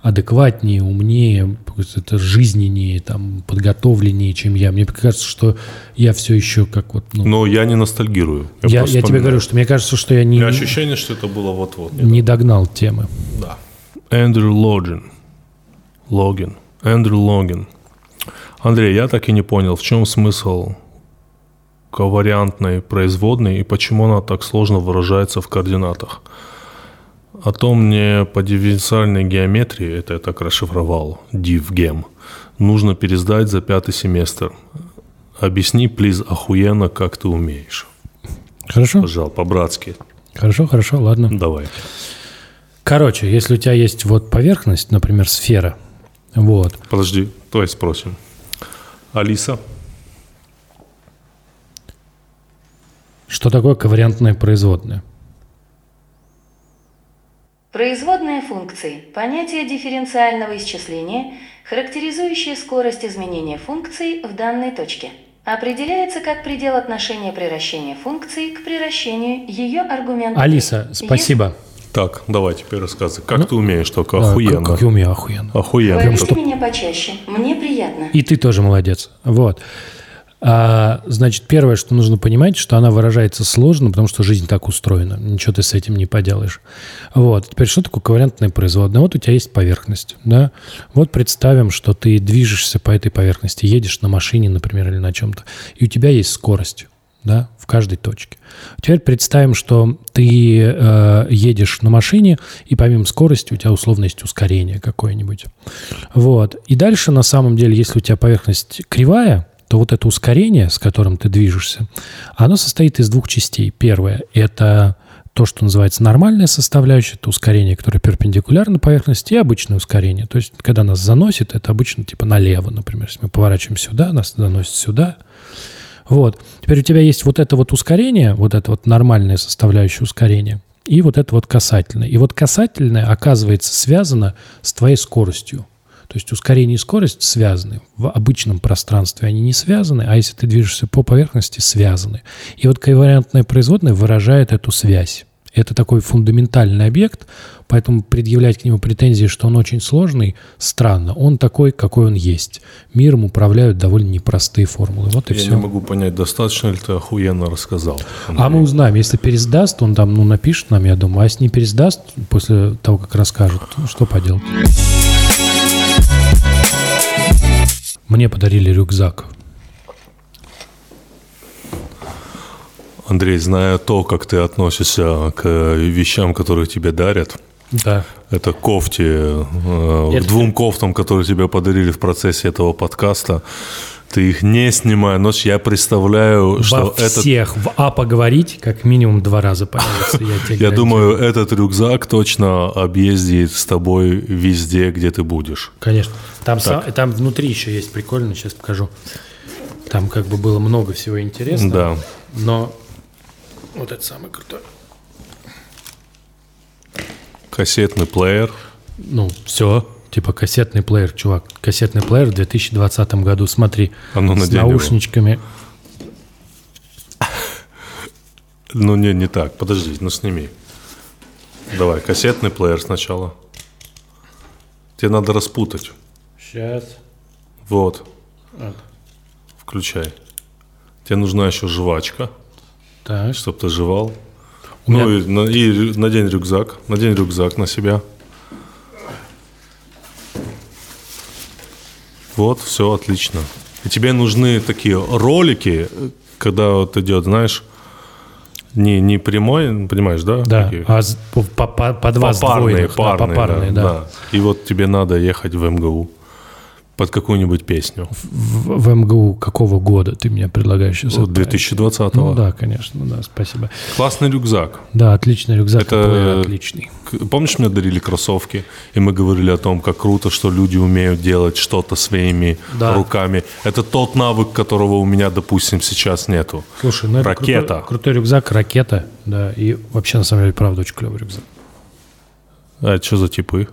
адекватнее, умнее, это жизненнее, там, подготовленнее, чем я. Мне кажется, что я все еще как вот, ну, Но я не ностальгирую. я, просто я тебе вспоминаю. говорю, что мне кажется, что я У не, меня ощущение, что это было вот-вот. не догнал темы. Да. Эндрю Логин. Логин. Эндрю Логин. Андрей, я так и не понял, в чем смысл ковариантной производной и почему она так сложно выражается в координатах. А то мне по дифференциальной геометрии, это я так расшифровал, DivGem, нужно пересдать за пятый семестр. Объясни, плиз, охуенно, как ты умеешь. Хорошо? Пожал, по-братски. Хорошо, хорошо, ладно. Давай. Короче, если у тебя есть вот поверхность, например, сфера, вот, Подожди, давай спросим. Алиса, что такое ковариантная производная? Производная функции – понятие дифференциального исчисления, характеризующее скорость изменения функции в данной точке. Определяется как предел отношения приращения функции к приращению ее аргумента. Алиса, спасибо. Так, давай теперь рассказывай. Как ты умеешь только Да, охуенно? Как, как я умею, охуенно. Охуенно. Хвалите меня почаще, мне приятно. И ты тоже молодец. Вот. А, значит, первое, что нужно понимать, что она выражается сложно, потому что жизнь так устроена. Ничего ты с этим не поделаешь. Вот. Теперь, что такое ковариантная производная? Вот у тебя есть поверхность. Да? Вот представим, что ты движешься по этой поверхности, едешь на машине, например, или на чем-то, и у тебя есть скорость да, в каждой точке. Теперь представим, что ты э, едешь на машине, и помимо скорости у тебя условно есть ускорение какое-нибудь. Вот. И дальше, на самом деле, если у тебя поверхность кривая, то вот это ускорение, с которым ты движешься, оно состоит из двух частей. Первое – это то, что называется нормальная составляющая, это ускорение, которое перпендикулярно поверхности, и обычное ускорение. То есть, когда нас заносит, это обычно типа налево, например. Если мы поворачиваем сюда, нас заносит сюда. Вот. Теперь у тебя есть вот это вот ускорение, вот это вот нормальная составляющая ускорения, и вот это вот касательное. И вот касательное оказывается связано с твоей скоростью. То есть ускорение и скорость связаны. В обычном пространстве они не связаны, а если ты движешься по поверхности, связаны. И вот ковариантная производная выражает эту связь. Это такой фундаментальный объект, поэтому предъявлять к нему претензии, что он очень сложный, странно. Он такой, какой он есть. Миром управляют довольно непростые формулы. Вот и Я все. не могу понять, достаточно ли ты охуенно рассказал. А мы узнаем, если пересдаст, он там, ну, напишет нам, я думаю. А если не пересдаст, после того, как расскажет, ну, что поделать. Мне подарили рюкзак. Андрей, зная то, как ты относишься к вещам, которые тебе дарят, Да. это кофте, э, Это- к двум кофтам, которые тебе подарили в процессе этого подкаста, ты их не снимая ночь, я представляю, что Во этот всех в А поговорить как минимум два раза появится. Я, думаю, этот рюкзак точно объездит с тобой везде, где ты будешь. Конечно. Там, там внутри еще есть прикольно, сейчас покажу. Там как бы было много всего интересного. Да. Но вот это самое крутое. Кассетный плеер. Ну, все. Типа кассетный плеер, чувак. Кассетный плеер в 2020 году. Смотри. А ну, с надень его. наушничками. Ну, не, не так. Подожди, ну сними. Давай, кассетный плеер сначала. Тебе надо распутать. Сейчас. Вот. Включай. Тебе нужна еще жвачка, Так. чтобы ты жевал. Ну и, на- и надень рюкзак. Надень рюкзак на себя. Вот, все отлично. И тебе нужны такие ролики, когда вот идет, знаешь, не, не прямой, понимаешь, да? Да, Такие а по, по- по- по два попарные, сдвоенных, да, парные, попарные, да, да. да. И вот тебе надо ехать в МГУ под какую-нибудь песню. В, в МГУ какого года ты мне предлагаешь сейчас? Вот отправить? 2020 Ну да, конечно, да, спасибо. Классный рюкзак. Да, отличный рюкзак, Это- отличный. Помнишь, мне дарили кроссовки, и мы говорили о том, как круто, что люди умеют делать что-то своими Да. руками. Это тот навык, которого у меня, допустим, сейчас нету. Слушай, ну это Ракета. Крутой, крутой рюкзак, ракета, да, и вообще, на самом деле, правда, очень клевый рюкзак. А это что за типы?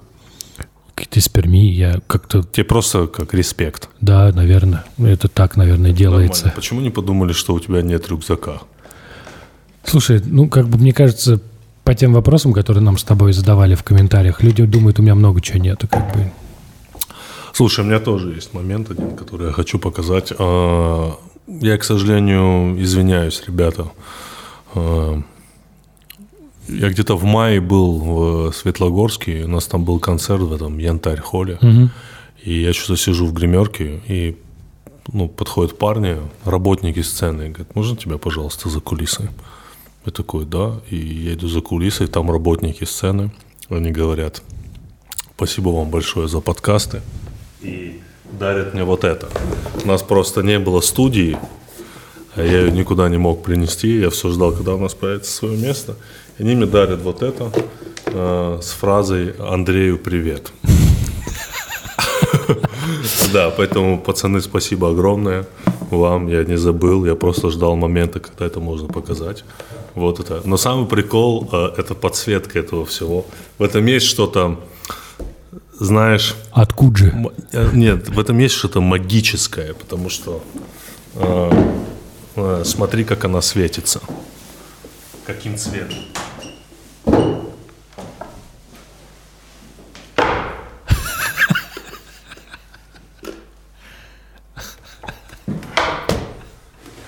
Какие-то из Перми, я как-то, Тебе просто как респект. да, наверное, это так, наверное, делается. Нормально. Почему не подумали, что у тебя нет рюкзака? Слушай, ну, как бы, мне кажется, по тем вопросам, которые нам с тобой задавали в комментариях, люди думают, у меня много чего нету, как бы. Слушай, у меня тоже есть момент один, который я хочу показать. А, Я, к сожалению, извиняюсь, ребята. Я где-то в мае был в Светлогорске, у нас там был концерт в этом Янтарь-холле. И я что-то сижу в гримерке, и ну, подходят парни, работники сцены, и говорят, можно тебя, пожалуйста, за кулисы? Я такой, да, и я иду за кулисы, и там работники сцены, они говорят, спасибо вам большое за подкасты, и дарят мне вот это. У нас просто не было студии, а я ее никуда не мог принести, я все ждал, когда у нас появится свое место. Они мне дарят вот это э, с фразой «Андрею привет». Да, поэтому, пацаны, спасибо огромное вам. Я не забыл, я просто ждал момента, когда это можно показать. Вот это. Но самый прикол э, – это подсветка этого всего. В этом есть что-то, знаешь, Откуда же? Э, Нет, в этом есть что-то магическое, потому что э, э, смотри, как она светится. Каким цветом?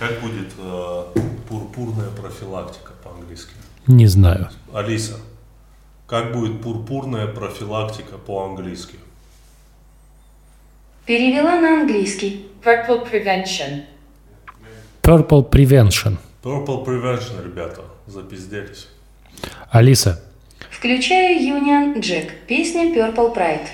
Как будет э, пурпурная профилактика по-английски? Не знаю. Алиса, как будет пурпурная профилактика по-английски? Перевела на английский. Purple prevention. Purple Prevention. Purple Prevention, ребята, запизделись. Алиса, Включаю Union Jack. Песня Purple Pride.